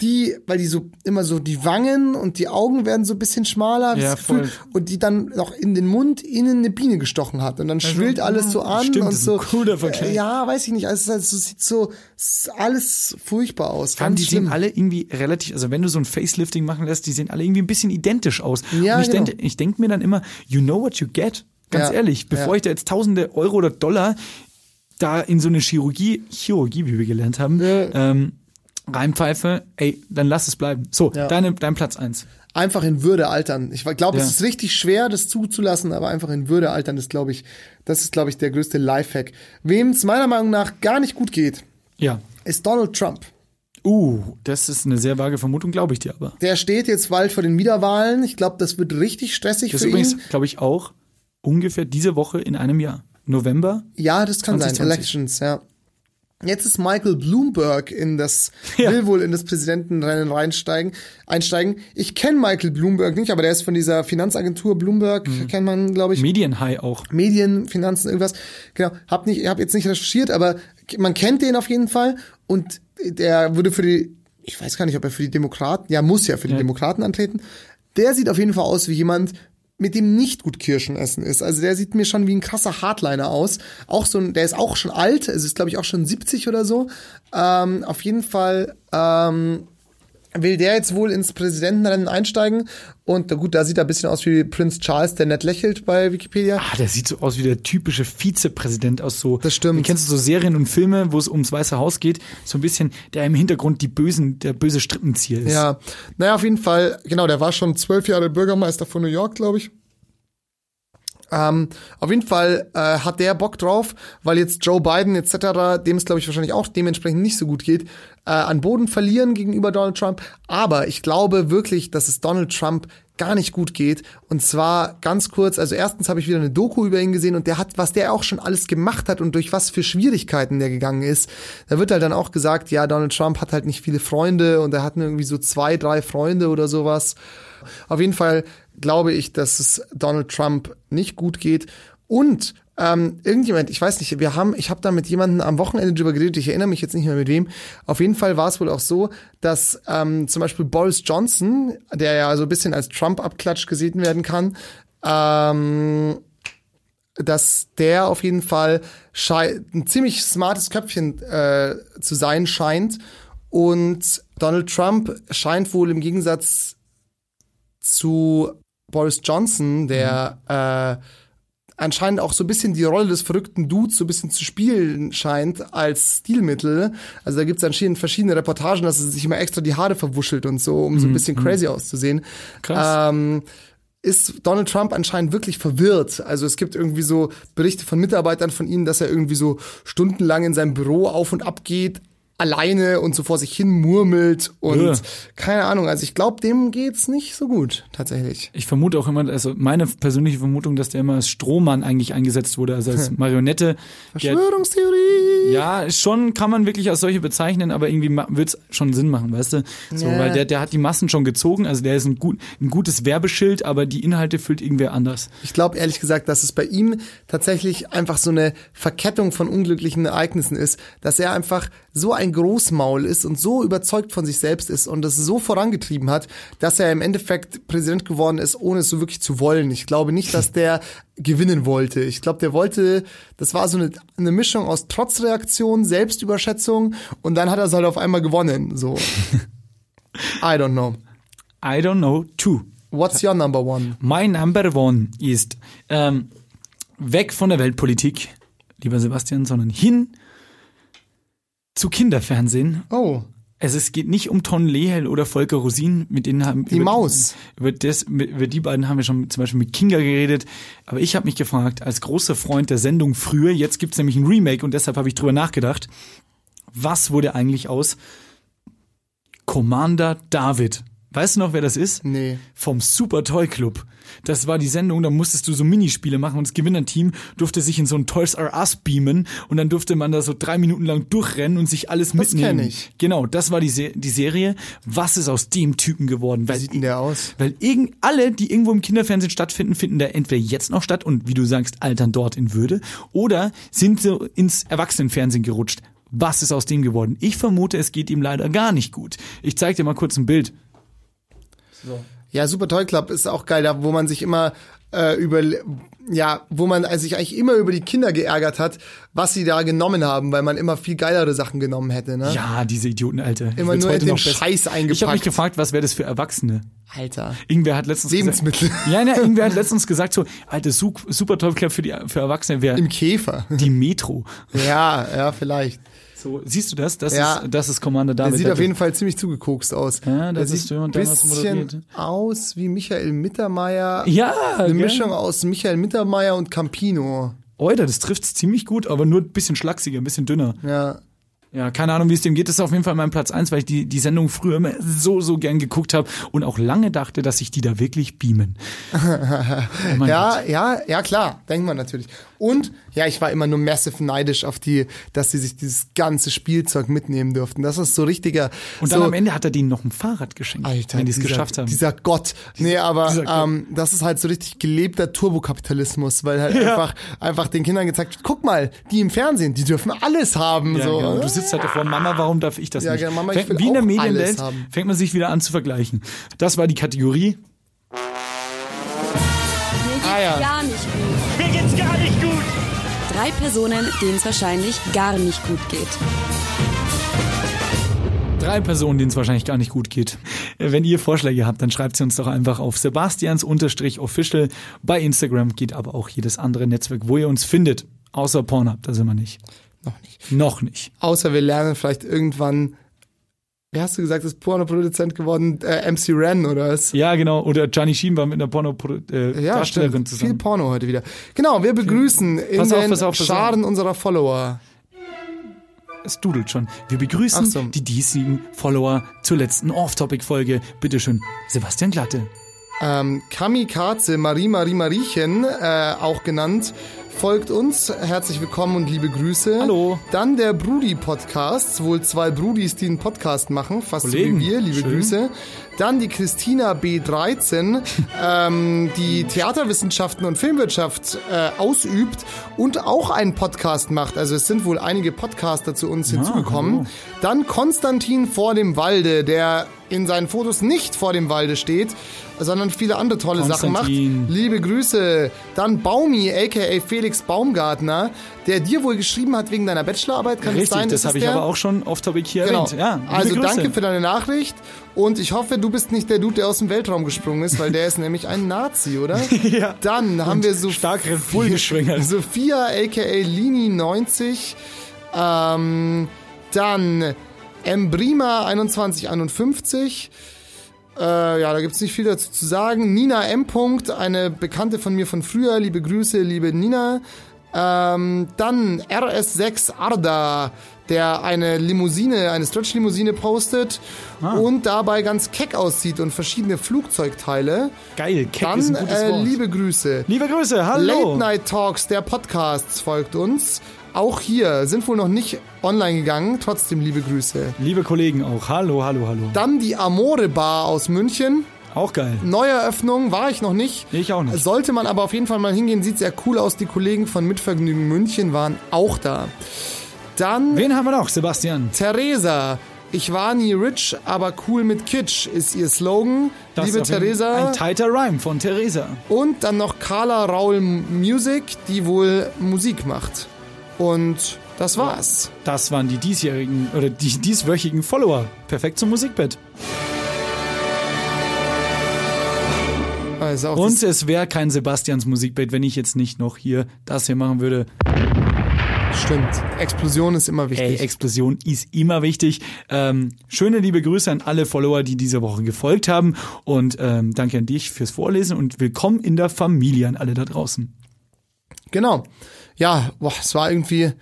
die, weil die so immer so die Wangen und die Augen werden so ein bisschen schmaler, Ja, Gefühl, und die dann noch in den Mund innen eine Biene gestochen hat und dann schwillt alles so an Stimmt, und so. cooler Vergleich. Äh, ja, weiß ich nicht, also es ist halt so, sieht so alles furchtbar aus. Ganz die sehen schlimm. alle irgendwie relativ, also wenn du so ein Facelifting machen lässt, die sehen alle irgendwie ein bisschen identisch aus. Ja, und ich genau. denke ich denk mir dann immer, you know what you get. Ganz Ja, ehrlich, bevor ja. ich da jetzt tausende Euro oder Dollar da in so eine Chirurgie, Chirurgie, wie wir gelernt haben, ähm, reinpfeife, ey, dann lass es bleiben. So, Ja. deine, dein Platz eins. einfach in Würde altern. Ich glaube, Ja. es ist richtig schwer, das zuzulassen, aber einfach in Würde altern ist, glaube ich, das ist, glaube ich, der größte Lifehack. Wem es meiner Meinung nach gar nicht gut geht, Ja. ist Donald Trump. Uh, das ist eine sehr vage Vermutung, glaube ich dir aber. Der steht jetzt bald vor den Wiederwahlen. Ich glaube, das wird richtig stressig Das für ist übrigens, ihn. glaube ich, auch ungefähr diese Woche in einem Jahr. November. Ja, das kann 2020. sein. Elections, ja. Jetzt ist Michael Bloomberg in das, Ja. will wohl in das Präsidentenrennen reinsteigen, einsteigen. Ich kenne Michael Bloomberg nicht, aber der ist von dieser Finanzagentur Bloomberg, Mhm. kennt man, glaube ich. Medienhigh auch. Medien, Finanzen, irgendwas. Genau. Hab nicht, hab jetzt nicht recherchiert, aber man kennt den auf jeden Fall und der würde für die, ich weiß gar nicht, ob er für die Demokraten, ja, muss ja für die Ja. Demokraten antreten. Der sieht auf jeden Fall aus wie jemand, mit dem nicht gut Kirschen essen ist. Also der sieht mir schon wie ein krasser Hardliner aus. Auch so ein, der ist auch schon alt, also ist glaube ich auch schon 70 oder so. Ähm, auf jeden Fall ähm, will der jetzt wohl ins Präsidentenrennen einsteigen. Und gut, da sieht er ein bisschen aus wie Prince Charles, der nett lächelt bei Wikipedia. Ah, der sieht so aus wie der typische Vizepräsident aus so. Das stimmt. Kennst du so Serien und Filme, wo es ums Weiße Haus geht? So ein bisschen, der im Hintergrund die bösen, der böse Strippenzieher ist. Ja, naja, auf jeden Fall, genau, der war schon zwölf Jahre Bürgermeister von New York, glaube ich. Ähm, auf jeden Fall äh, hat der Bock drauf, weil jetzt Joe Biden etc., dem es glaube ich wahrscheinlich auch dementsprechend nicht so gut geht, äh, an Boden verlieren gegenüber Donald Trump. Aber ich glaube wirklich, dass es Donald Trump gar nicht gut geht. Und zwar ganz kurz, also erstens habe ich wieder eine Doku über ihn gesehen und der hat, was der auch schon alles gemacht hat und durch was für Schwierigkeiten der gegangen ist. Da wird halt dann auch gesagt, ja, Donald Trump hat halt nicht viele Freunde und er hat nur irgendwie so zwei, drei Freunde oder sowas. Auf jeden Fall glaube ich, dass es Donald Trump nicht gut geht. Und ähm, irgendjemand, ich weiß nicht, wir haben, ich habe da mit jemandem am Wochenende drüber geredet, ich erinnere mich jetzt nicht mehr mit wem. Auf jeden Fall war es wohl auch so, dass ähm, zum Beispiel Boris Johnson, der ja so ein bisschen als Trump-Abklatsch gesehen werden kann, ähm, dass der auf jeden Fall ein ziemlich smartes Köpfchen äh, zu sein scheint. Und Donald Trump scheint wohl im Gegensatz zu Boris Johnson, der äh, anscheinend auch so ein bisschen die Rolle des verrückten Dudes so ein bisschen zu spielen scheint als Stilmittel. Also da gibt es anscheinend verschiedene Reportagen, dass er sich immer extra die Haare verwuschelt und so, um so ein bisschen crazy auszusehen. Krass. Ähm, ist Donald Trump anscheinend wirklich verwirrt. Also es gibt irgendwie so Berichte von Mitarbeitern von ihm, dass er irgendwie so stundenlang in seinem Büro auf und ab geht, alleine und so vor sich hin murmelt und Ja. keine Ahnung. Also ich glaube, dem geht's nicht so gut, tatsächlich. Ich vermute auch immer, also meine persönliche Vermutung, dass der immer als Strohmann eigentlich eingesetzt wurde, also als Marionette. Der, Verschwörungstheorie. ja, schon kann man wirklich als solche bezeichnen, aber irgendwie ma- wird's schon Sinn machen, weißt du? So, Ja. weil der, der hat die Massen schon gezogen, also der ist ein, gut, ein gutes Werbeschild, aber die Inhalte füllt irgendwer anders. Ich glaube ehrlich gesagt, dass es bei ihm tatsächlich einfach so eine Verkettung von unglücklichen Ereignissen ist, dass er einfach so ein Großmaul ist und so überzeugt von sich selbst ist und das so vorangetrieben hat, dass er im Endeffekt Präsident geworden ist, ohne es so wirklich zu wollen. Ich glaube nicht, dass der gewinnen wollte. Ich glaube, der wollte, das war so eine, eine Mischung aus Trotzreaktion, Selbstüberschätzung und dann hat er es halt auf einmal gewonnen. So. I don't know. I don't know, two. What's your number one? Mein Number One ist ähm, weg von der Weltpolitik, lieber Sebastian, sondern hin zu Kinderfernsehen. Oh, Also es geht nicht um Ton Lehel oder Volker Rosin, mit denen haben Die Maus. Über, das, über die beiden haben wir schon zum Beispiel mit Kinga geredet. Aber ich habe mich gefragt, als großer Freund der Sendung früher, jetzt gibt's nämlich ein Remake und deshalb habe ich drüber nachgedacht, was wurde eigentlich aus Commander David? Weißt du noch, wer das ist? nee. vom Super Toy Club. Das war die Sendung, da musstest du so Minispiele machen und das Gewinnerteam durfte sich in so ein Toys R Us beamen und dann durfte man da so drei Minuten lang durchrennen und sich alles Das mitnehmen. kenn ich. Genau, das war die, Se die Serie. Was ist aus dem Typen geworden? Weil, Wie sieht denn der aus? weil irgend, alle, die irgendwo im Kinderfernsehen stattfinden, finden da entweder jetzt noch statt und wie du sagst, altern dort in Würde oder sind so ins Erwachsenenfernsehen gerutscht. Was ist aus dem geworden? Ich vermute, es geht ihm leider gar nicht gut. Ich zeig dir mal kurz ein Bild. Ja, Super Toy Club ist auch geil, da wo man sich immer äh, über ja, wo man also sich eigentlich immer über die Kinder geärgert hat, was sie da genommen haben, weil man immer viel geilere Sachen genommen hätte, ne? Ja, diese Idioten, Alter. Ich Immer nur heute den noch Scheiß Ich habe eingepackt. mich gefragt, was wäre das für Erwachsene? Alter. Irgendwer hat letztens Lebensmittel. gesagt, ja, ja, irgendwer hat letztens gesagt so, Alter, Su- super Toy Club für die für Erwachsene wäre Im Käfer. die Metro. ja, ja, vielleicht. So, siehst du das? Das Ja. ist das ist Commander Der David. sieht auf jeden Fall ziemlich zugekokst aus. Ja, das Der ist sieht ein der bisschen moderiert. aus wie Michael Mittermeier. Ja, Eine gell? Mischung aus Michael Mittermeier und Campino. Alter, das trifft's ziemlich gut, aber nur ein bisschen schlachsiger, ein bisschen dünner. Ja. Ja, keine Ahnung, wie es dem geht. Das ist auf jeden Fall mein Platz eins, weil ich die, die Sendung früher immer so, so gern geguckt habe und auch lange dachte, dass sich die da wirklich beamen. Oh Ja, ja, ja, klar, denkt man natürlich. Und ja, ich war immer nur massive neidisch auf die, dass sie sich dieses ganze Spielzeug mitnehmen durften. Das ist so richtiger. Und so, dann am Ende hat er denen noch ein Fahrrad geschenkt, Alter, wenn die es dieser- geschafft haben. Dieser Gott. Nee, aber ähm, das ist halt so richtig gelebter Turbokapitalismus, weil halt einfach, einfach den Kindern gezeigt wird, guck mal, die im Fernsehen, die dürfen alles haben. Ja, so. genau. Du sitzt halt davor, Mama, warum darf ich das Ja, nicht? genau, Mama, ich will Wie in der Medienwelt fängt man sich wieder an zu vergleichen. Das war die Kategorie. Ah, ja. Drei Personen, denen es wahrscheinlich gar nicht gut geht. Drei Personen, denen es wahrscheinlich gar nicht gut geht. Äh, Wenn ihr Vorschläge habt, dann schreibt sie uns doch einfach auf sebastians-official. Bei Instagram geht aber auch jedes andere Netzwerk, wo ihr uns findet. Außer Pornhub, da sind wir nicht. Noch nicht. Noch nicht. Außer wir lernen vielleicht irgendwann, wie hast du gesagt, ist Pornoproduzent geworden? Äh, MC Ren oder was? Ja, genau. Oder Gianni Schien war mit einer Porno-Darstellerin äh, Ja, zusammen. Viel Porno heute wieder. Genau, wir begrüßen in Pass auf, den pass auf, pass auf. Scharen unserer Follower. Es dudelt schon. Wir begrüßen so. die diesjährigen Follower zur letzten Off-Topic-Folge. Bitteschön, Sebastian Glatte. Ähm, Kamikaze Marie Marie Mariechen, äh, auch genannt, folgt uns. Herzlich willkommen und liebe Grüße. Hallo. Dann der Brudi Podcast, wohl zwei Brudis, die einen Podcast machen, fast Kollegen. so wie wir, liebe Schön. Grüße. Dann die Christina B13, ähm, die Theaterwissenschaften und Filmwirtschaft äh, ausübt und auch einen Podcast macht. Also es sind wohl einige Podcaster zu uns hinzugekommen. hallo. Dann Konstantin vor dem Walde, der in seinen Fotos nicht vor dem Walde steht, sondern viele andere tolle Sachen macht. Liebe Grüße. Dann Baumi, aka Felix Baumgartner, der dir wohl geschrieben hat wegen deiner Bachelorarbeit. Kann es Richtig, sein? das es habe ich der? aber auch schon Off-Topic hier Genau. erwähnt. Ja, also Grüße. danke für deine Nachricht und ich hoffe, du bist nicht der Dude, der aus dem Weltraum gesprungen ist, weil der ist nämlich ein Nazi, oder? Ja. Dann haben wir so stark Red Bull geschwängert. Sophia aka Lini90. Ähm, dann Embrima 2151. Äh, ja, da gibt's nicht viel dazu zu sagen. Nina M. Punkt, eine Bekannte von mir von früher. Liebe Grüße, liebe Nina. Ähm, dann RS6 Arda, der eine Limousine, eine Stretch-Limousine postet Ah. und dabei ganz keck aussieht und verschiedene Flugzeugteile. Geil, Keck Dann ist ein gutes äh, Wort. liebe Grüße. Liebe Grüße, hallo. Late Night Talks, der Podcast, folgt uns. Auch hier sind wohl noch nicht online gegangen. Trotzdem liebe Grüße. Liebe Kollegen auch, hallo, hallo, hallo. Dann die Amore Bar aus München. Auch geil. Neueröffnung war ich noch nicht. Ich auch nicht. Sollte man aber auf jeden Fall mal hingehen. Sieht sehr cool aus. Die Kollegen von Mitvergnügen München waren auch da. Dann Wen haben wir noch, Sebastian? Theresa. Ich war nie rich, aber cool mit Kitsch ist ihr Slogan. Das Liebe Theresa. Ein tighter Rhyme von Theresa. Und dann noch Carla Raul Music, die wohl Musik macht. Und das war's. Das waren die diesjährigen oder die dieswöchigen Follower. Perfekt zum Musikbett. Also Und es wäre kein Sebastians Musikbett, wenn ich jetzt nicht noch hier das hier machen würde. stimmt. Explosion ist immer Ey, wichtig. Explosion ist immer wichtig. Ähm, schöne liebe Grüße an alle Follower, die diese Woche gefolgt haben. Und ähm, danke an dich fürs Vorlesen und willkommen in der Familie an alle da draußen. genau. Ja, boah, es war irgendwie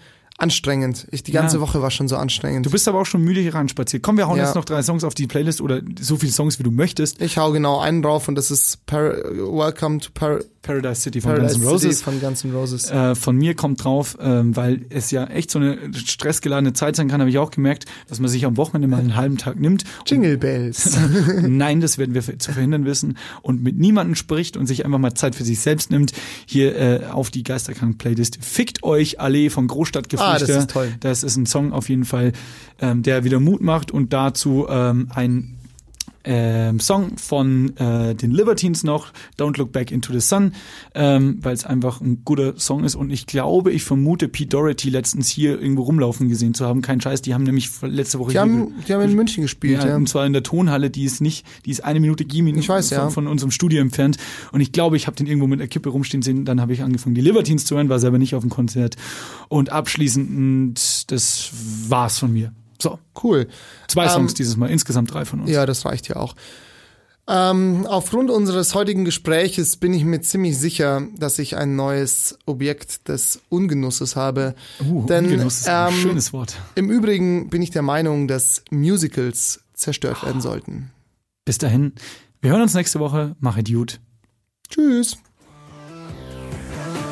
anstrengend. Ich, die ganze Ja. Woche war schon so anstrengend. Du bist aber auch schon müde hier ranspaziert. Komm, wir hauen Ja. jetzt noch drei Songs auf die Playlist oder so viele Songs, wie du möchtest. ich hau genau einen drauf und das ist Par Welcome to Par Paradise City von Paradise Guns N' Roses. City von Guns N' Roses. Äh, von mir kommt drauf, ähm, weil es ja echt so eine stressgeladene Zeit sein kann, habe ich auch gemerkt, dass man sich am Wochenende mal einen halben Tag nimmt. Jingle Bells. Nein, das werden wir zu verhindern wissen und mit niemandem spricht und sich einfach mal Zeit für sich selbst nimmt. Hier äh, auf die Geisterkrank-Playlist. Fickt euch Allee von Großstadtgeflüchter. Ah, das ist toll. Das ist ein Song auf jeden Fall, ähm, der wieder Mut macht und dazu ähm, ein ähm, Song von äh, den Libertines noch, Don't Look Back into the Sun, ähm, weil es einfach ein guter Song ist und ich glaube, ich vermute Pete Doherty letztens hier irgendwo rumlaufen gesehen zu haben. Kein Scheiß, die haben nämlich letzte Woche Die haben, die haben in München gespielt, ja, ja. und zwar in der Tonhalle, die ist nicht, die ist eine Minute Giemin Ich weiß, von, ja. von unserem Studio entfernt. Und ich glaube, ich habe den irgendwo mit der Kippe rumstehen sehen. Dann habe ich angefangen, die Libertines zu hören, war selber nicht auf dem Konzert. Und abschließend, das war's von mir. So, Cool. zwei Ähm, Songs dieses Mal, insgesamt drei von uns. Ja, das reicht ja auch. Ähm, aufgrund unseres heutigen Gespräches bin ich mir ziemlich sicher, dass ich ein neues Objekt des Ungenusses habe. Uh, Denn Ungenuss ist ein ähm, schönes Wort. im Übrigen bin ich der Meinung, dass Musicals zerstört werden sollten. Bis dahin, wir hören uns nächste Woche. Mach it gut. Tschüss.